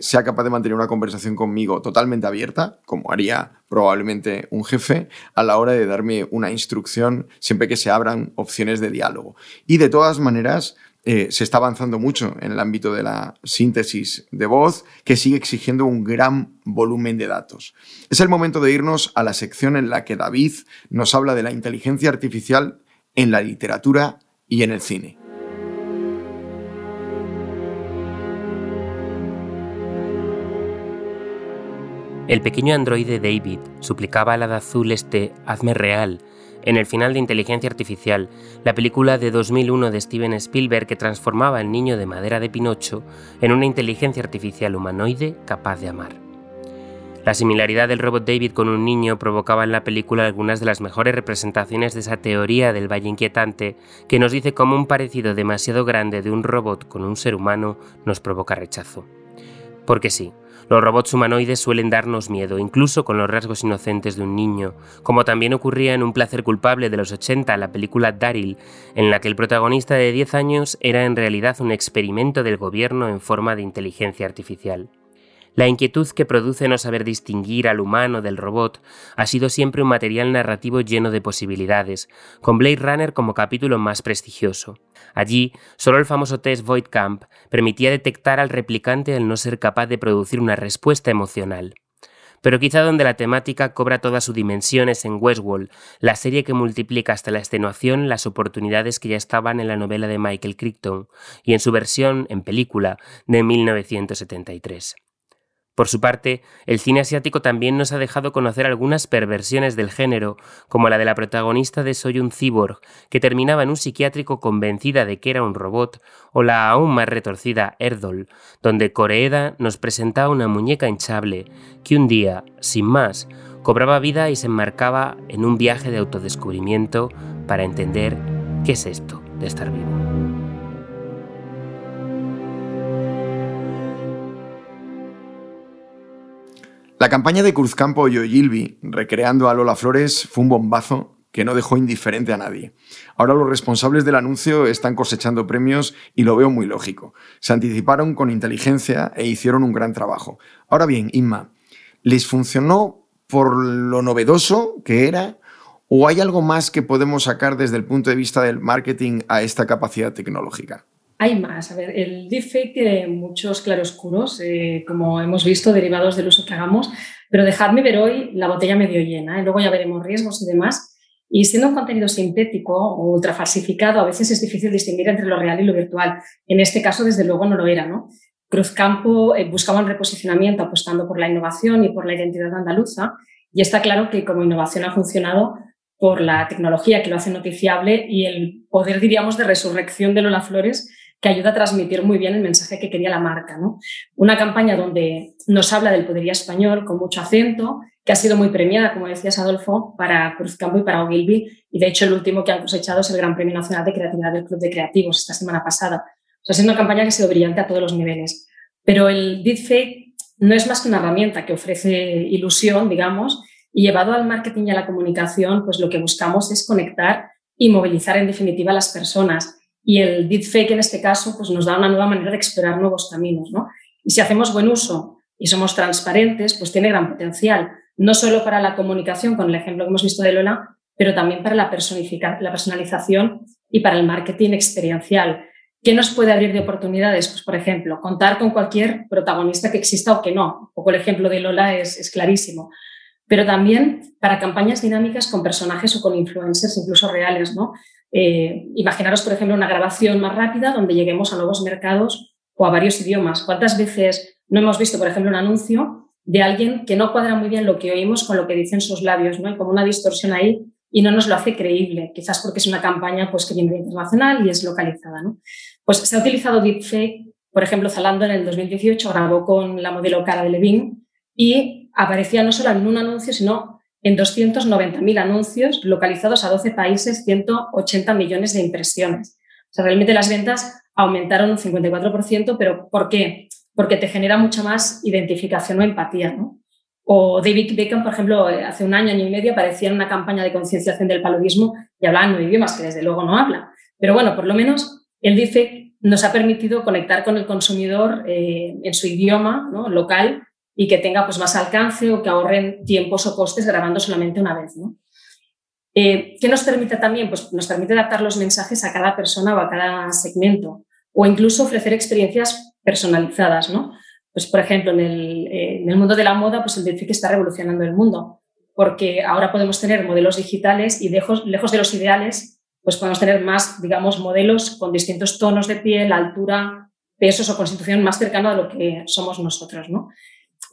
sea capaz de mantener una conversación conmigo totalmente abierta, como haría probablemente un jefe, a la hora de darme una instrucción siempre que se abran opciones de diálogo. Y de todas maneras, eh, se está avanzando mucho en el ámbito de la síntesis de voz, que sigue exigiendo un gran volumen de datos. Es el momento de irnos a la sección en la que David nos habla de la inteligencia artificial en la literatura y en el cine.
El pequeño androide David suplicaba al hada azul este hazme real en el final de Inteligencia Artificial, la película de 2001 de Steven Spielberg que transformaba al niño de madera de Pinocho en una inteligencia artificial humanoide capaz de amar. La similaridad del robot David con un niño provocaba en la película algunas de las mejores representaciones de esa teoría del valle inquietante que nos dice cómo un parecido demasiado grande de un robot con un ser humano nos provoca rechazo. Porque sí, los robots humanoides suelen darnos miedo, incluso con los rasgos inocentes de un niño, como también ocurría en Un placer culpable de los 80, la película Daryl, en la que el protagonista de 10 años era en realidad un experimento del gobierno en forma de inteligencia artificial. La inquietud que produce no saber distinguir al humano del robot ha sido siempre un material narrativo lleno de posibilidades, con Blade Runner como capítulo más prestigioso. Allí, solo el famoso test Voidcamp permitía detectar al replicante al no ser capaz de producir una respuesta emocional. Pero quizá donde la temática cobra todas sus dimensiones en Westworld, la serie que multiplica hasta la extenuación las oportunidades que ya estaban en la novela de Michael Crichton y en su versión en película de 1973. Por su parte, el cine asiático también nos ha dejado conocer algunas perversiones del género, como la de la protagonista de Soy un cyborg, que terminaba en un psiquiátrico convencida de que era un robot, o la aún más retorcida Erdol, donde Koreeda nos presentaba una muñeca hinchable que un día, sin más, cobraba vida y se enmarcaba en un viaje de autodescubrimiento para entender qué es esto de estar vivo.
La campaña de Cruzcampo y Ogilvy, recreando a Lola Flores, fue un bombazo que no dejó indiferente a nadie. Ahora los responsables del anuncio están cosechando premios y lo veo muy lógico. Se anticiparon con inteligencia e hicieron un gran trabajo. Ahora bien, Inma, ¿les funcionó por lo novedoso que era o hay algo más que podemos sacar desde el punto de vista del marketing a esta capacidad tecnológica?
Hay más. A ver, el deepfake tiene muchos claroscuros, eh, como hemos visto, derivados del uso que hagamos, pero dejadme ver hoy la botella medio llena, ¿eh? luego ya veremos riesgos y demás. Y siendo un contenido sintético o ultrafalsificado, a veces es difícil distinguir entre lo real y lo virtual. En este caso, desde luego, no lo era. ¿no? Cruzcampo eh, buscaba un reposicionamiento apostando por la innovación y por la identidad andaluza, y está claro que como innovación ha funcionado por la tecnología que lo hace noticiable y el poder, diríamos, de resurrección de Lola Flores que ayuda a transmitir muy bien el mensaje que quería la marca. ¿no? Una campaña donde nos habla del poderío español con mucho acento, que ha sido muy premiada, como decías, Adolfo, para Cruzcampo y para Ogilvy. Y de hecho, el último que han cosechado es el Gran Premio Nacional de Creatividad del Club de Creativos esta semana pasada. O sea, es una campaña que ha sido brillante a todos los niveles. Pero el deepfake no es más que una herramienta que ofrece ilusión, digamos, y llevado al marketing y a la comunicación, pues lo que buscamos es conectar y movilizar en definitiva a las personas y el deepfake en este caso pues nos da una nueva manera de explorar nuevos caminos. ¿no? Y si hacemos buen uso y somos transparentes, pues tiene gran potencial, no solo para la comunicación, con el ejemplo que hemos visto de Lola, pero también para la, la personalización y para el marketing experiencial. ¿Qué nos puede abrir de oportunidades? Pues, por ejemplo, contar con cualquier protagonista que exista o que no. Un poco el ejemplo de Lola es, es clarísimo. Pero también para campañas dinámicas con personajes o con influencers, incluso reales, ¿no? Eh, imaginaros, por ejemplo, una grabación más rápida donde lleguemos a nuevos mercados o a varios idiomas. ¿Cuántas veces no hemos visto, por ejemplo, un anuncio de alguien que no cuadra muy bien lo que oímos con lo que dicen sus labios? ¿no? Hay como una distorsión ahí y no nos lo hace creíble, quizás porque es una campaña pues, que viene internacional y es localizada. ¿no? Pues se ha utilizado deepfake, por ejemplo, Zalando en el 2018 grabó con la modelo Cara de Levine y aparecía no solo en un anuncio, sino en 290.000 anuncios localizados a 12 países, 180 millones de impresiones. O sea, realmente las ventas aumentaron un 54%, pero ¿por qué? Porque te genera mucha más identificación o empatía, ¿no? O David Beckham, por ejemplo, hace un año, año y medio aparecía en una campaña de concienciación del paludismo y hablaba nueve idiomas, que desde luego no habla. Pero bueno, por lo menos él dice nos ha permitido conectar con el consumidor eh, en su idioma ¿no? local y que tenga pues, más alcance o que ahorren tiempos o costes grabando solamente una vez. ¿no? Eh, ¿Qué nos permite también? Pues nos permite adaptar los mensajes a cada persona o a cada segmento. o incluso ofrecer experiencias personalizadas, ¿no? Pues, por ejemplo, en el, eh, mundo de la moda, pues el deepfake está revolucionando el mundo, porque ahora podemos tener modelos digitales y lejos, lejos de los ideales, pues podemos tener más, digamos, modelos con distintos tonos de piel, altura, pesos o constitución más cercano a lo que somos nosotros, ¿no?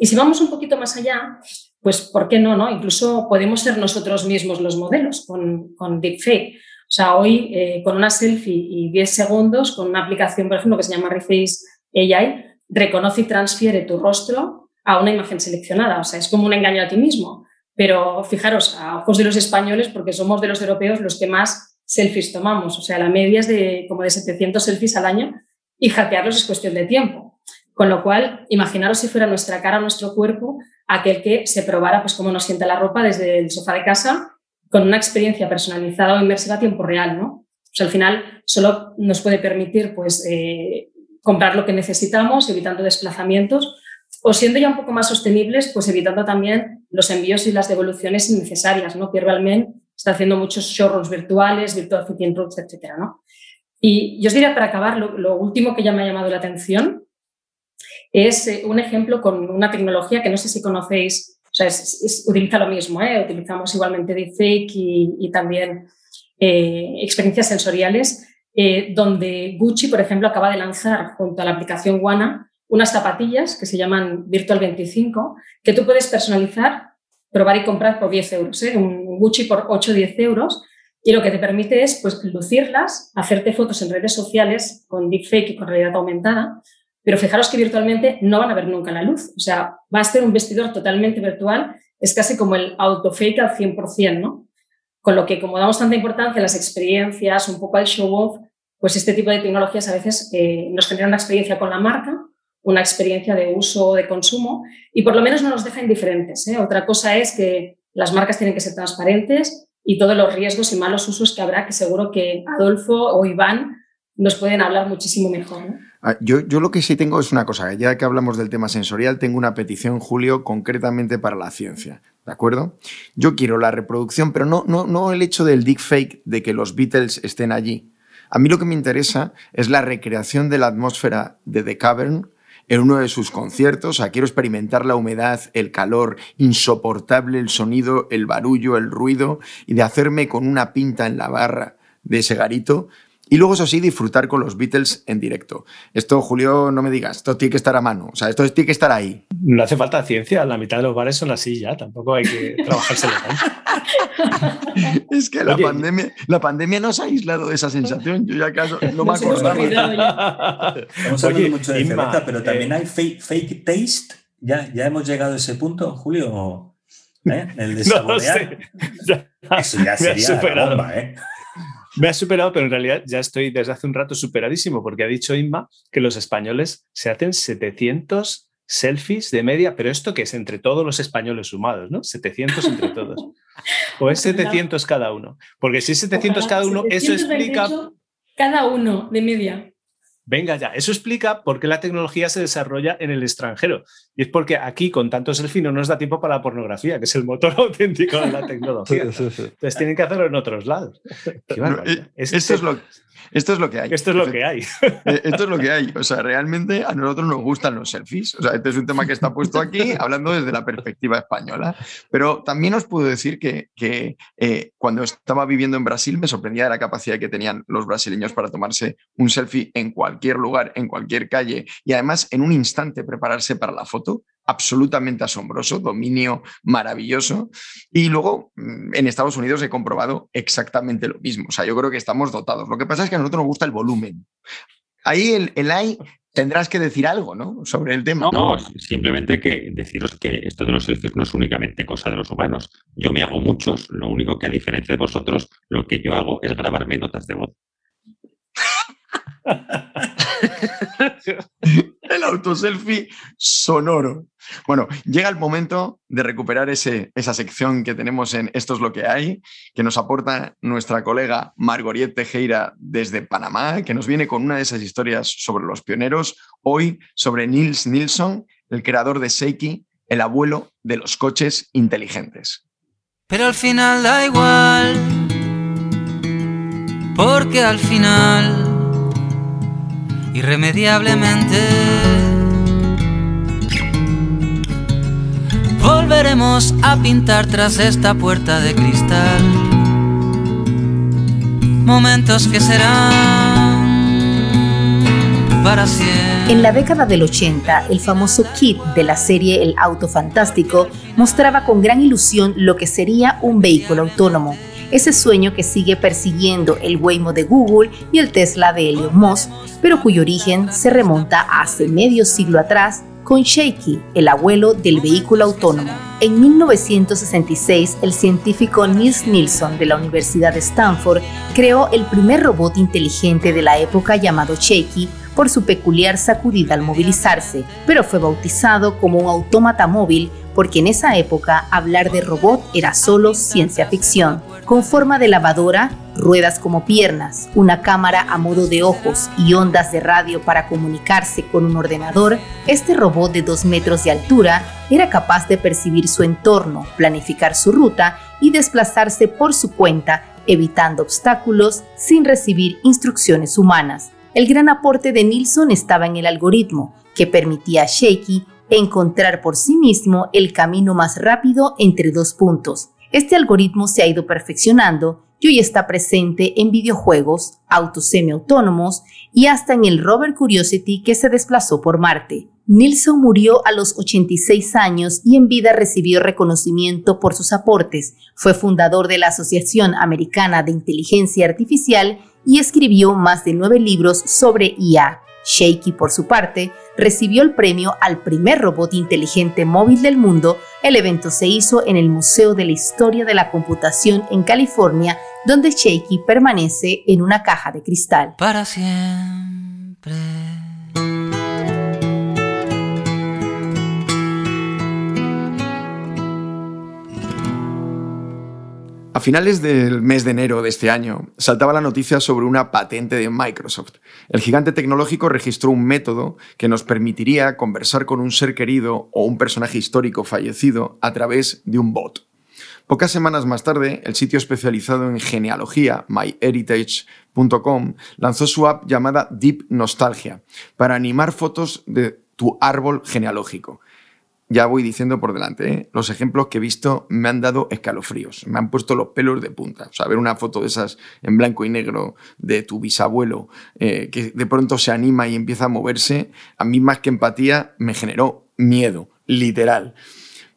Y si vamos un poquito más allá, pues ¿por qué no? no? Incluso podemos ser nosotros mismos los modelos con, con deepfake. O sea, hoy eh, con una selfie y 10 segundos, con una aplicación, por ejemplo, que se llama Reface AI, reconoce y transfiere tu rostro a una imagen seleccionada. O sea, es como un engaño a ti mismo. Pero fijaros, a ojos de los españoles, porque somos de los europeos los que más selfies tomamos. O sea, la media es de como de 700 selfies al año y hackearlos es cuestión de tiempo. Con lo cual, imaginaros si fuera nuestra cara, nuestro cuerpo, aquel que se probara pues, cómo nos sienta la ropa desde el sofá de casa con una experiencia personalizada o inmersiva a tiempo real, ¿no? Sea, al final solo nos puede permitir pues, eh, comprar lo que necesitamos, evitando desplazamientos, o siendo ya un poco más sostenibles, pues evitando también los envíos y las devoluciones innecesarias, ¿no? Pierre Balmain está haciendo muchos showrooms virtuales, virtual fitting rooms, etcétera, ¿no? Y yo os diría, para acabar, lo, último que ya me ha llamado la atención es eh, un ejemplo con una tecnología que no sé si conocéis, o sea, utiliza lo mismo, ¿eh? utilizamos igualmente deepfake y, y también eh, experiencias sensoriales, eh, donde Gucci, por ejemplo, acaba de lanzar junto a la aplicación Wana unas zapatillas que se llaman Virtual 25, que tú puedes personalizar, probar y comprar por 10 euros, un Gucci por 8 o 10 euros, y lo que te permite es pues, lucirlas, hacerte fotos en redes sociales con deepfake y con realidad aumentada, pero fijaros que virtualmente no van a ver nunca la luz. O sea, va a ser un vestidor totalmente virtual, es casi como el autofake al 100%, ¿no? Con lo que, como damos tanta importancia a las experiencias, un poco al show-off, pues este tipo de tecnologías a veces eh, nos generan una experiencia con la marca, una experiencia de uso o de consumo, y por lo menos no nos deja indiferentes. ¿eh? Otra cosa es que las marcas tienen que ser transparentes y todos los riesgos y malos usos que habrá, que seguro que Adolfo o Iván nos pueden hablar muchísimo mejor.
Yo, yo, lo que sí tengo es una cosa, ya que hablamos del tema sensorial, tengo una petición, Julio, concretamente para la ciencia. ¿De acuerdo? Yo quiero la reproducción, pero no, no, no el hecho del fake de que los Beatles estén allí. A mí lo que me interesa es la recreación de la atmósfera de The Cavern en uno de sus conciertos. O sea, quiero experimentar la humedad, el calor, insoportable el sonido, el barullo, el ruido, y de hacerme con una pinta en la barra de ese garito y luego, eso sí, disfrutar con los Beatles en directo. Esto, Julio, no me digas, esto tiene que estar a mano, o sea, esto tiene que estar ahí.
No hace falta ciencia, la mitad de los bares son así ya, tampoco hay que trabajarse
Es que la, pandemia, la pandemia nos ha aislado de esa sensación, yo ya acaso no me acordaba.
Estamos hablando mucho de cerveza, pero también eh, hay fake, taste, ¿Ya, ¿Ya hemos llegado a ese punto, Julio? ¿Eh? El de saborear. Eso ya sería la bomba, ¿eh?
Me ha superado, pero en realidad ya estoy desde hace un rato superadísimo, porque ha dicho Inma que los españoles se hacen 700 selfies de media, pero esto que es entre todos los españoles sumados, ¿no? 700 entre todos. ¿O es 700 cada uno? Porque si es 700 cada uno, eso explica...
Cada uno de media.
Venga ya, eso explica por qué la tecnología se desarrolla en el extranjero. Y es porque aquí, con tanto selfie, no nos da tiempo para la pornografía, que es el motor auténtico de la tecnología. Entonces tienen que hacerlo en otros lados.
Eh, esto es lo, esto es lo que hay.
Esto es lo que hay.
Eh, esto es lo que hay. O sea, realmente a nosotros nos gustan los selfies. O sea, este es un tema que está puesto aquí hablando desde la perspectiva española. Pero también os puedo decir que, que eh, cuando estaba viviendo en Brasil me sorprendía de la capacidad que tenían los brasileños para tomarse un selfie en cualquier lugar, en cualquier calle y además en un instante prepararse para la foto absolutamente asombroso, dominio maravilloso. Y luego mm, en Estados Unidos he comprobado exactamente lo mismo. O sea, yo creo que estamos dotados. Lo que pasa es que a nosotros nos gusta el volumen. Ahí el, el AI tendrás que decir algo, ¿no? Sobre el tema.
No, simplemente que deciros que esto de los selfies no es únicamente cosa de los humanos. Yo me hago muchos, lo único que a diferencia de vosotros, lo que yo hago es grabarme notas de voz.
el autoselfie sonoro. Bueno, llega el momento de recuperar ese, esa sección que tenemos en Esto es lo que hay, que nos aporta nuestra colega Margoriet Tejera desde Panamá, que nos viene con una de esas historias sobre los pioneros, hoy sobre Nils Nilsson, el creador de Seiki, el abuelo de los coches inteligentes.
Pero al final da igual, porque al final irremediablemente. Volveremos a pintar tras esta puerta de cristal momentos que serán para siempre.
En la década del 80, el famoso kit de la serie El Auto Fantástico mostraba con gran ilusión lo que sería un vehículo autónomo, ese sueño que sigue persiguiendo el Waymo de Google y el Tesla de Elon Musk, pero cuyo origen se remonta hace medio siglo atrás con Shaky, el abuelo del vehículo autónomo. En 1966, el científico Niels Nilsson de la Universidad de Stanford creó el primer robot inteligente de la época llamado Shaky por su peculiar sacudida al movilizarse, pero fue bautizado como un autómata móvil porque en esa época hablar de robot era solo ciencia ficción. Con forma de lavadora, ruedas como piernas, una cámara a modo de ojos y ondas de radio para comunicarse con un ordenador, este robot de 2 metros de altura era capaz de percibir su entorno, planificar su ruta y desplazarse por su cuenta, evitando obstáculos sin recibir instrucciones humanas. El gran aporte de Nilsson estaba en el algoritmo, que permitía a Shaky encontrar por sí mismo el camino más rápido entre dos puntos. Este algoritmo se ha ido perfeccionando y hoy está presente en videojuegos, autos semiautónomos y hasta en el rover Curiosity que se desplazó por Marte. Nilsson murió a los 86 años y en vida recibió reconocimiento por sus aportes. Fue fundador de la Asociación Americana de Inteligencia Artificial y escribió más de nueve libros sobre IA. Shaky, por su parte, recibió el premio al primer robot inteligente móvil del mundo. El evento se hizo en el Museo de la Historia de la Computación en California, donde Shaky permanece en una caja de cristal.
Para siempre.
Finales del mes de enero de este año, saltaba la noticia sobre una patente de Microsoft. El gigante tecnológico registró un método que nos permitiría conversar con un ser querido o un personaje histórico fallecido a través de un bot. Pocas semanas más tarde, el sitio especializado en genealogía, myheritage.com, lanzó su app llamada Deep Nostalgia para animar fotos de tu árbol genealógico ya voy diciendo por delante, ¿eh? los ejemplos que he visto me han dado escalofríos, me han puesto los pelos de punta. O sea, ver una foto de esas en blanco y negro de tu bisabuelo eh, que de pronto se anima y empieza a moverse, a mí más que empatía me generó miedo, literal.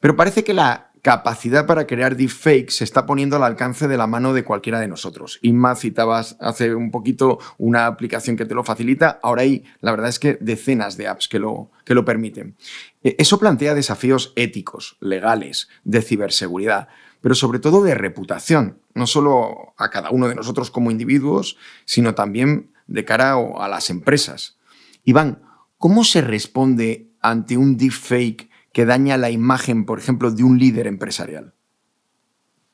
Pero parece que la capacidad para crear deepfakes se está poniendo al alcance de la mano de cualquiera de nosotros. Inma citabas hace un poquito una aplicación que te lo facilita, ahora hay, la verdad es que decenas de apps que lo, que lo permiten. E, eso plantea desafíos éticos, legales, de ciberseguridad, pero sobre todo de reputación, no solo a cada uno de nosotros como individuos, sino también de cara a las empresas. Iván, ¿cómo se responde ante un deepfake que daña la imagen, por ejemplo, de un líder empresarial?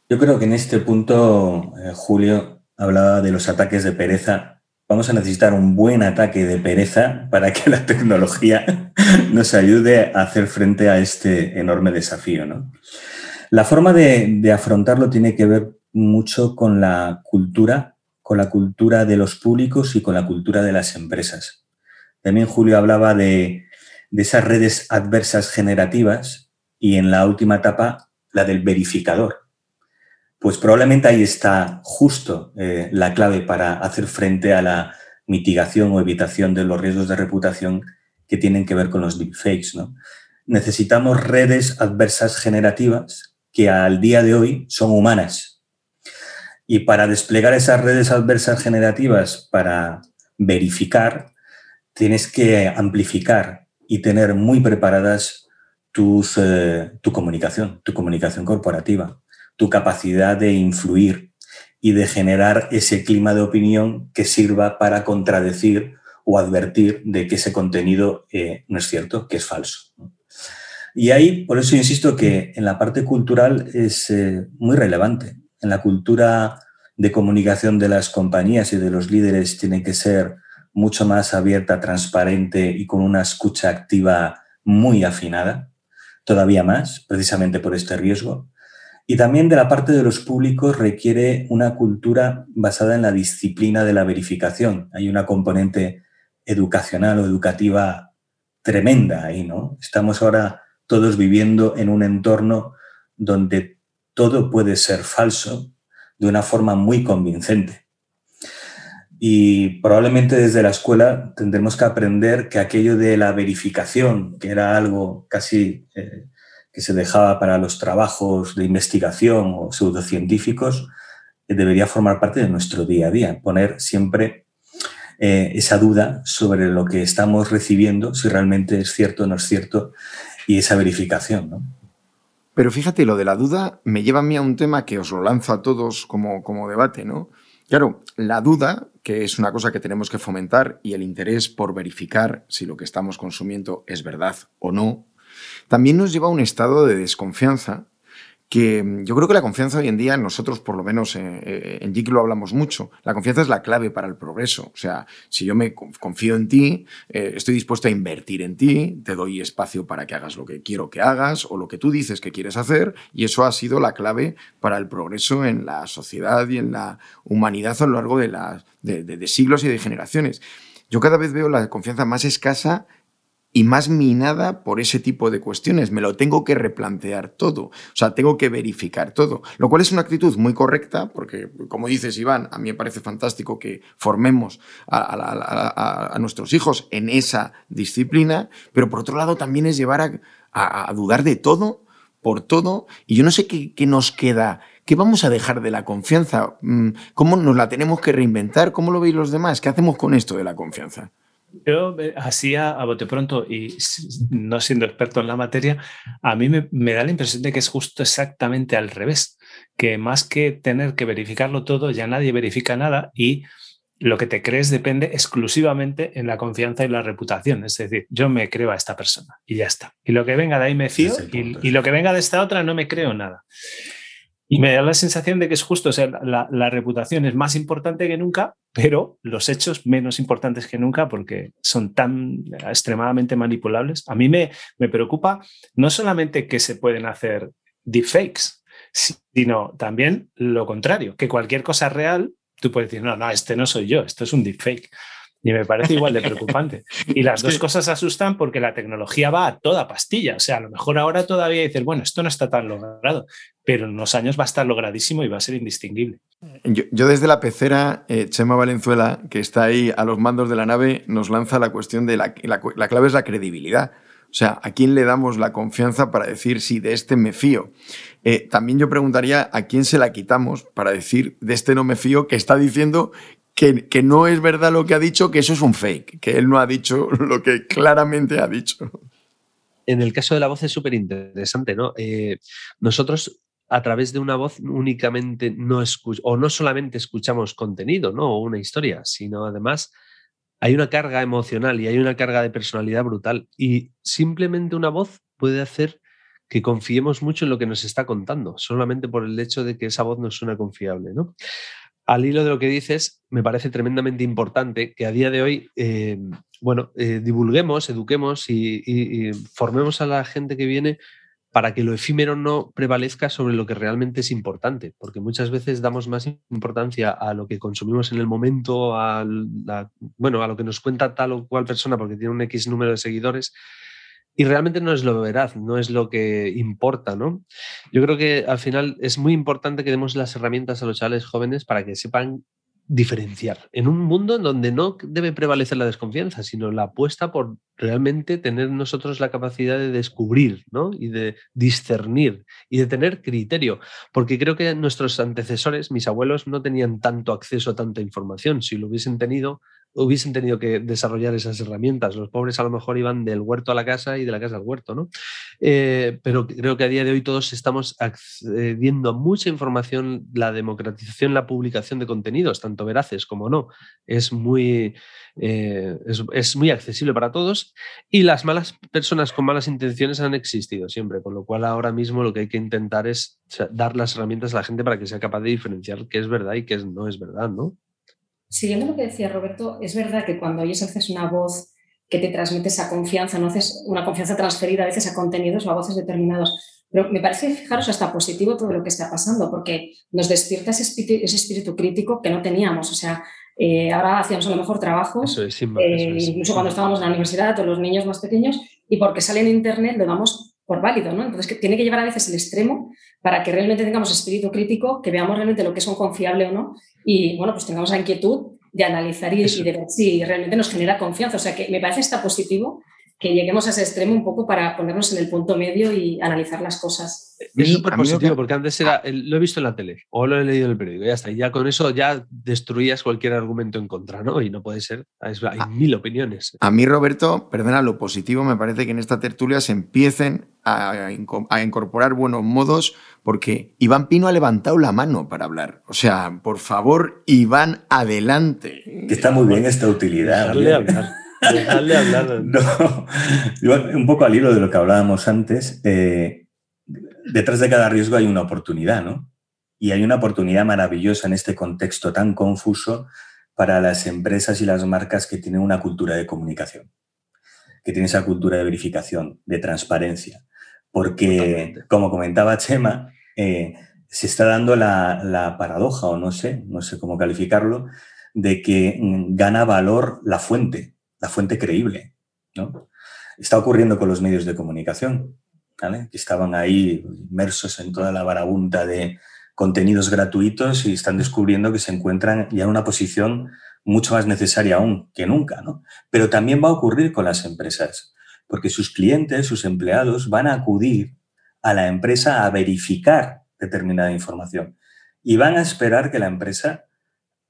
Yo creo que en este punto, eh, Julio hablaba de los ataques de pereza. Vamos a necesitar un buen ataque de pereza para que la tecnología nos ayude a hacer frente a este enorme desafío. La forma de afrontarlo tiene que ver mucho con la cultura, con la cultura de los públicos y con la cultura de las empresas. También Julio hablaba de de esas redes adversas generativas y en la última etapa la del verificador. Pues probablemente ahí está justo eh, la clave para hacer frente a la mitigación o evitación de los riesgos de reputación que tienen que ver con los deepfakes. ¿no? Necesitamos redes adversas generativas que al día de hoy son humanas. Y para desplegar esas redes adversas generativas, para verificar, tienes que amplificar y tener muy preparadas eh, tu comunicación, tu comunicación corporativa, tu capacidad de influir y de generar ese clima de opinión que sirva para contradecir o advertir de que ese contenido eh, no es cierto, que es falso. Y ahí, por eso insisto que en la parte cultural es eh, muy relevante. En la cultura de comunicación de las compañías y de los líderes tiene que ser mucho más abierta, transparente y con una escucha activa muy afinada, todavía más, precisamente por este riesgo. Y también de la parte de los públicos requiere una cultura basada en la disciplina de la verificación. Hay una componente educacional o educativa tremenda ahí, ¿no? Estamos ahora todos viviendo en un entorno donde todo puede ser falso de una forma muy convincente. Y probablemente desde la escuela tendremos que aprender que aquello de la verificación, que era algo casi eh, que se dejaba para los trabajos de investigación o pseudocientíficos, eh, debería formar parte de nuestro día a día, poner siempre eh, esa duda sobre lo que estamos recibiendo, si realmente es cierto o no es cierto, y esa verificación. ¿no?
Pero fíjate, lo de la duda me lleva a mí a un tema que os lo lanzo a todos como, como debate, ¿no? Claro, la duda, que es una cosa que tenemos que fomentar, y el interés por verificar si lo que estamos consumiendo es verdad o no, también nos lleva a un estado de desconfianza que mm, yo creo que la confianza hoy en día, nosotros por lo menos eh, eh, en JIC lo hablamos mucho, la confianza es la clave para el progreso. O sea, si yo me confío en ti, eh, estoy dispuesto a invertir en ti, te doy espacio para que hagas lo que quiero que hagas o lo que tú dices que quieres hacer, y eso ha sido la clave para el progreso en la sociedad y en la humanidad a lo largo de, de siglos y de generaciones. Yo cada vez veo la confianza más escasa y más minada por ese tipo de cuestiones. Me lo tengo que replantear todo, o sea, tengo que verificar todo, lo cual es una actitud muy correcta, porque como dices Iván, a mí me parece fantástico que formemos a, nuestros hijos en esa disciplina, pero por otro lado también es llevar a, dudar de todo, por todo, y yo no sé qué, qué nos queda ¿Qué vamos a dejar de la confianza? Mm, ¿Cómo nos la tenemos que reinventar? ¿Cómo lo veis los demás? ¿Qué hacemos con esto de la confianza?
Yo así a, bote pronto y no siendo experto en la materia, a mí me, da la impresión de que es justo exactamente al revés, que más que tener que verificarlo todo, ya nadie verifica nada y lo que te crees depende exclusivamente en la confianza y la reputación. Es decir, yo me creo a esta persona y ya está. Y lo que venga de ahí me fío y lo que venga de esta otra no me creo nada. Y me da la sensación de que es justo, o sea, la, reputación es más importante que nunca, pero los hechos menos importantes que nunca porque son tan extremadamente manipulables. A mí me, me preocupa no solamente que se pueden hacer deepfakes, sino también lo contrario, que cualquier cosa real, tú puedes decir, no, no, este no soy yo, esto es un deepfake. Y me parece igual de preocupante. Y las dos cosas asustan porque la tecnología va a toda pastilla. O sea, a lo mejor ahora todavía dices, bueno, esto no está tan logrado, pero en unos años va a estar logradísimo y va a ser indistinguible.
Yo, desde la pecera, eh, Chema Valenzuela, que está ahí a los mandos de la nave, nos lanza la cuestión de la, la, clave es la credibilidad. O sea, ¿a quién le damos la confianza para decir si de este me fío? Eh, también yo preguntaría a quién se la quitamos para decir de este no me fío, que está diciendo que, no es verdad lo que ha dicho, que eso es un fake, que él no ha dicho lo que claramente ha dicho.
En el caso de la voz es súper interesante, ¿no? Eh, nosotros a través de una voz únicamente no escuchamos, o no solamente escuchamos contenido, ¿no? O una historia, sino además hay una carga emocional y hay una carga de personalidad brutal. Y simplemente una voz puede hacer que confiemos mucho en lo que nos está contando, solamente por el hecho de que esa voz no suena confiable, ¿no? Al hilo de lo que dices, me parece tremendamente importante que a día de hoy, eh, bueno, eh, divulguemos, eduquemos y, formemos a la gente que viene para que lo efímero no prevalezca sobre lo que realmente es importante, porque muchas veces damos más importancia a lo que consumimos en el momento, a, bueno, a lo que nos cuenta tal o cual persona porque tiene un X número de seguidores, y realmente no es lo veraz, no es lo que importa, ¿no? Yo creo que al final es muy importante que demos las herramientas a los chavales jóvenes para que sepan diferenciar en un mundo en donde no debe prevalecer la desconfianza, sino la apuesta por realmente tener nosotros la capacidad de descubrir ¿no? y de discernir y de tener criterio, porque creo que nuestros antecesores, mis abuelos, no tenían tanto acceso a tanta información. Si lo hubiesen tenido, hubiesen tenido que desarrollar esas herramientas. Los pobres a lo mejor iban del huerto a la casa y de la casa al huerto, ¿no? Eh, pero creo que a día de hoy todos estamos accediendo a mucha información, la democratización, la publicación de contenidos, tanto veraces como no, es muy, eh, es, muy accesible para todos y las malas personas con malas intenciones han existido siempre, con lo cual ahora mismo lo que hay que intentar es dar las herramientas a la gente para que sea capaz de diferenciar qué es verdad y qué no es verdad, ¿no?
Siguiendo lo que decía Roberto, es verdad que cuando oyes haces una voz que te transmite esa confianza, no haces una confianza transferida a veces a contenidos o a voces determinados. Pero me parece, fijaros, hasta positivo todo lo que está pasando, porque nos despierta ese espíritu, ese espíritu crítico que no teníamos. O sea, eh, ahora hacíamos a lo mejor
es, sin-
eh, incluso cuando estábamos en la universidad o los niños más pequeños, y porque sale en Internet lo damos por válido, ¿no? Entonces que tiene que llevar a veces el extremo para que realmente tengamos espíritu crítico, que veamos realmente lo que es un confiable o no, y bueno, pues tengamos la inquietud de analizar y, y de ver si realmente nos genera confianza. O sea que me parece está positivo que lleguemos a ese extremo un poco para ponernos en el punto medio y analizar las cosas.
Es súper positivo, porque antes era, el- lo he visto en la tele o lo he leído en el periódico, ya está. Y ya con eso ya destruías cualquier argumento en contra, ¿no? Y no puede ser. Es- hay mil opiniones.
A mí, Roberto, perdona, lo positivo me parece que en esta tertulia se empiecen a, a incorporar buenos modos porque Iván Pino ha levantado la mano para hablar. O sea, por favor, Iván, adelante.
Que está muy bien esta utilidad.
Dejarle hablar.
No, un poco al hilo de lo que hablábamos antes, eh, detrás de cada riesgo hay una oportunidad, ¿no? Y hay una oportunidad maravillosa en este contexto tan confuso para las empresas y las marcas que tienen una cultura de comunicación, que tienen esa cultura de verificación, de transparencia. Porque, como comentaba Chema, eh, se está dando la, la paradoja, o no sé, no sé cómo calificarlo, de que mm, gana valor la fuente, la fuente creíble. ¿no? Está ocurriendo con los medios de comunicación, ¿vale? que estaban ahí inmersos en toda la barabunta de contenidos gratuitos y están descubriendo que se encuentran ya en una posición mucho más necesaria aún que nunca. ¿no? Pero también va a ocurrir con las empresas, porque sus clientes, sus empleados van a acudir a la empresa a verificar determinada información y van a esperar que la empresa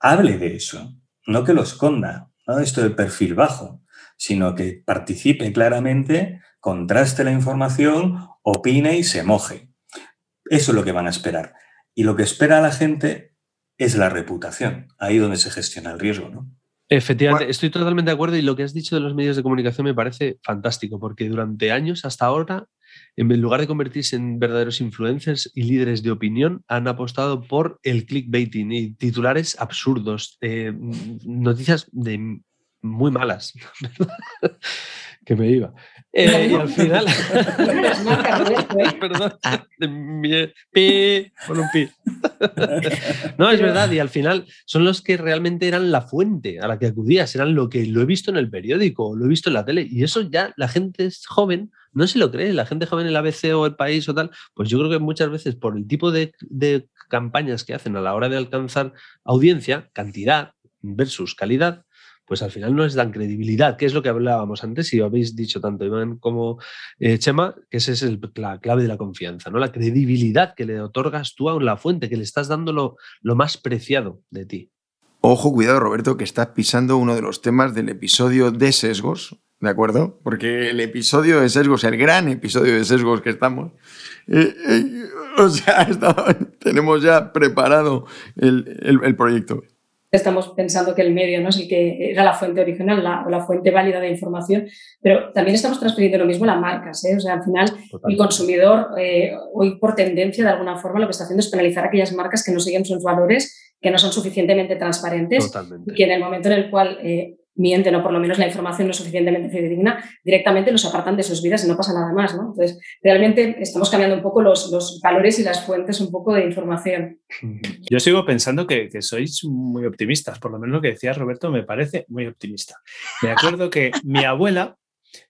hable de eso, no que lo esconda, no esto de perfil bajo, sino que participe claramente, contraste la información, opine y se moje. Eso es lo que van a esperar. Y lo que espera la gente es la reputación, ahí donde se gestiona el riesgo, ¿no?
Efectivamente, estoy totalmente de acuerdo y lo que has dicho de los medios de comunicación me parece fantástico, porque durante años hasta ahora, en lugar de convertirse en verdaderos influencers y líderes de opinión, han apostado por el clickbaiting y titulares absurdos, eh, noticias de muy malas, que me iba. Eh, y al final... Perdón, de mi- pi, con un pi. No, es verdad, y al final son los que realmente eran la fuente a la que acudías, eran lo que lo he visto en el periódico, lo he visto en la tele, y eso ya la gente es joven no se lo cree, la gente joven en el ABC o el país o tal, pues yo creo que muchas veces por el tipo de, de campañas que hacen a la hora de alcanzar audiencia, cantidad versus calidad, pues al final no les dan credibilidad, que es lo que hablábamos antes y habéis dicho tanto Iván como eh, Chema, que esa es la clave de la confianza, ¿no? La credibilidad que le otorgas tú a la fuente, que le estás dando lo, más preciado de ti.
Ojo, cuidado, Roberto, que estás pisando uno de los temas del episodio de sesgos, ¿de acuerdo? Porque el episodio de sesgos, el gran episodio de sesgos que estamos, eh, eh, o sea, tenemos ya preparado el- el proyecto.
Estamos pensando que el medio ¿no? es el que era la fuente original, la, la fuente válida de información, pero también estamos transfiriendo lo mismo a las marcas. ¿eh? O sea, al final, el consumidor, eh, hoy por tendencia, de alguna forma, lo que está haciendo es penalizar a aquellas marcas que no siguen sus valores, que no son suficientemente transparentes
Totalmente.
y que en el momento en el cual eh, mienten o por lo menos la información no es suficientemente fidedigna, directamente los apartan de sus vidas y no pasa nada más. ¿no? Entonces, realmente estamos cambiando un poco los, los valores y las fuentes un poco de información.
Yo sigo pensando que, que sois muy optimistas, por lo menos lo que decía Roberto me parece muy optimista. Me acuerdo que mi abuela,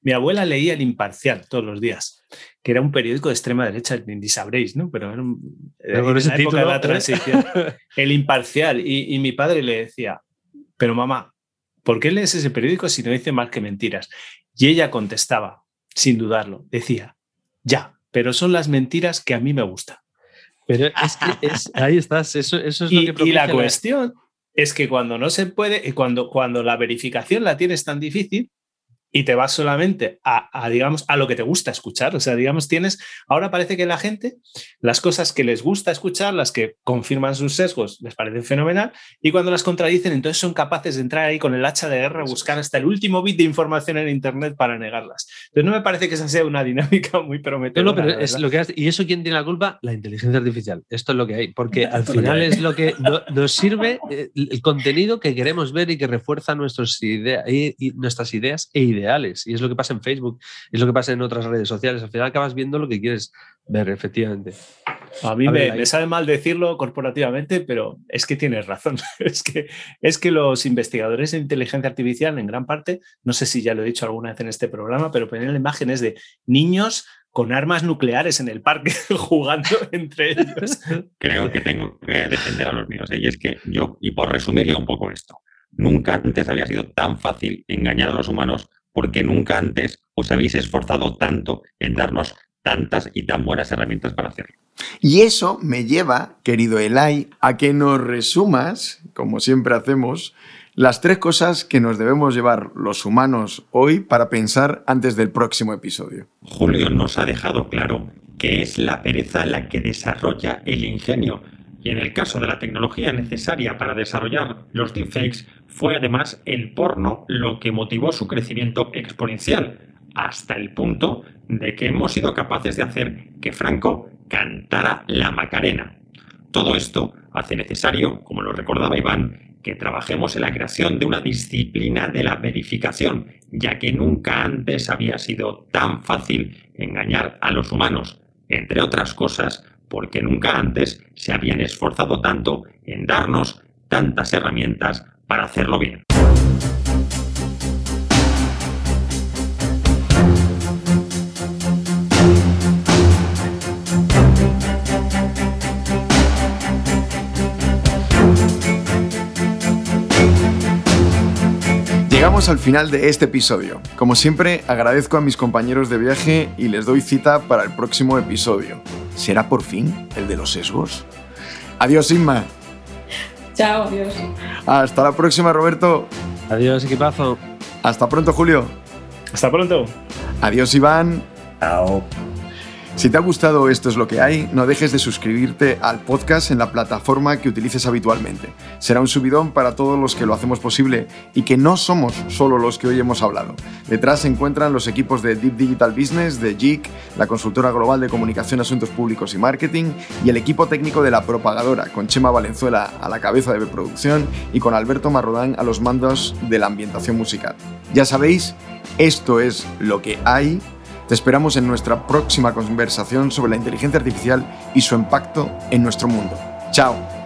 mi abuela leía El Imparcial todos los días, que era un periódico de extrema derecha, ni sabréis, ¿no? Pero era un-
Pero ese
de
¿eh?
El Imparcial. Y, y mi padre le decía, pero mamá, ¿por qué lees ese periódico si no dice más que mentiras? Y ella contestaba, sin dudarlo, decía, ya, pero son las mentiras que a mí me gustan.
Pero es que es- ahí estás, eso, eso es lo que
y la cuestión es que cuando no se puede, y cuando, cuando la verificación la tienes tan difícil y te vas solamente a, a, digamos, a lo que te gusta escuchar, o sea, digamos, tienes, ahora parece que la gente, las cosas que les gusta escuchar, las que confirman sus sesgos, les parecen fenomenal, y cuando las contradicen, entonces son capaces de entrar ahí con el hacha de guerra buscar hasta el último bit de información en Internet para negarlas. Entonces no me parece que esa sea una dinámica muy
No,
prometedora.
no, pero
la
es lo que has- ¿Y eso quién tiene la culpa? La inteligencia artificial. Esto es lo que hay. Porque al final es lo que no- nos sirve eh, el contenido que queremos ver y que refuerza nuestros idea- y- y nuestras ideas e ideales. Y es lo que pasa en Facebook, es lo que pasa en otras redes sociales. Al final acabas viendo lo que quieres ver, efectivamente.
A mí me, sabe mal decirlo corporativamente, pero es que tienes razón. Es que, es que los investigadores de inteligencia artificial, en gran parte, no sé si ya lo he dicho alguna vez en este programa, pero ponen imágenes de niños con armas nucleares en el parque jugando entre ellos.
Creo que tengo que defender a los míos. ¿eh? Y es que yo, y por resumirle un poco esto, nunca antes había sido tan fácil engañar a los humanos porque nunca antes os habéis esforzado tanto en darnos tantas y tan buenas herramientas para hacerlo.
Y eso me lleva, querido Elai, a que nos resumas, como siempre hacemos, las tres cosas que nos debemos llevar los humanos hoy para pensar antes del próximo episodio.
Julio nos ha dejado claro que es la pereza la que desarrolla el ingenio. Y en el caso de la tecnología necesaria para desarrollar los deepfakes, fue además el porno lo que motivó su crecimiento exponencial, hasta el punto de que hemos sido capaces de hacer que Franco cantara la Macarena. Todo esto hace necesario, como lo recordaba Iván, que trabajemos en la creación de una disciplina de la verificación, ya que nunca antes había sido tan fácil engañar a los humanos, entre otras cosas, porque nunca antes se habían esforzado tanto en darnos tantas herramientas para hacerlo bien.
Llegamos al final de este episodio. Como siempre, agradezco a mis compañeros de viaje y les doy cita para el próximo episodio. ¿Será por fin el de los sesgos? Adiós, Inma.
Chao, adiós.
Hasta la próxima, Roberto.
Adiós, equipazo.
Hasta pronto, Julio.
Hasta pronto.
Adiós, Iván.
Chao.
Si te ha gustado Esto es lo que hay, no dejes de suscribirte al podcast en la plataforma que utilices habitualmente. Será un subidón para todos los que lo hacemos posible y que no somos solo los que hoy hemos hablado. Detrás se encuentran los equipos de Deep Digital Business, de JIC, la consultora global de comunicación, asuntos públicos y marketing, y el equipo técnico de la propagadora, con Chema Valenzuela a la cabeza de producción y con Alberto Marrodán a los mandos de la ambientación musical. Ya sabéis, esto es lo que hay te esperamos en nuestra próxima conversación sobre la inteligencia artificial y su impacto en nuestro mundo. Chao.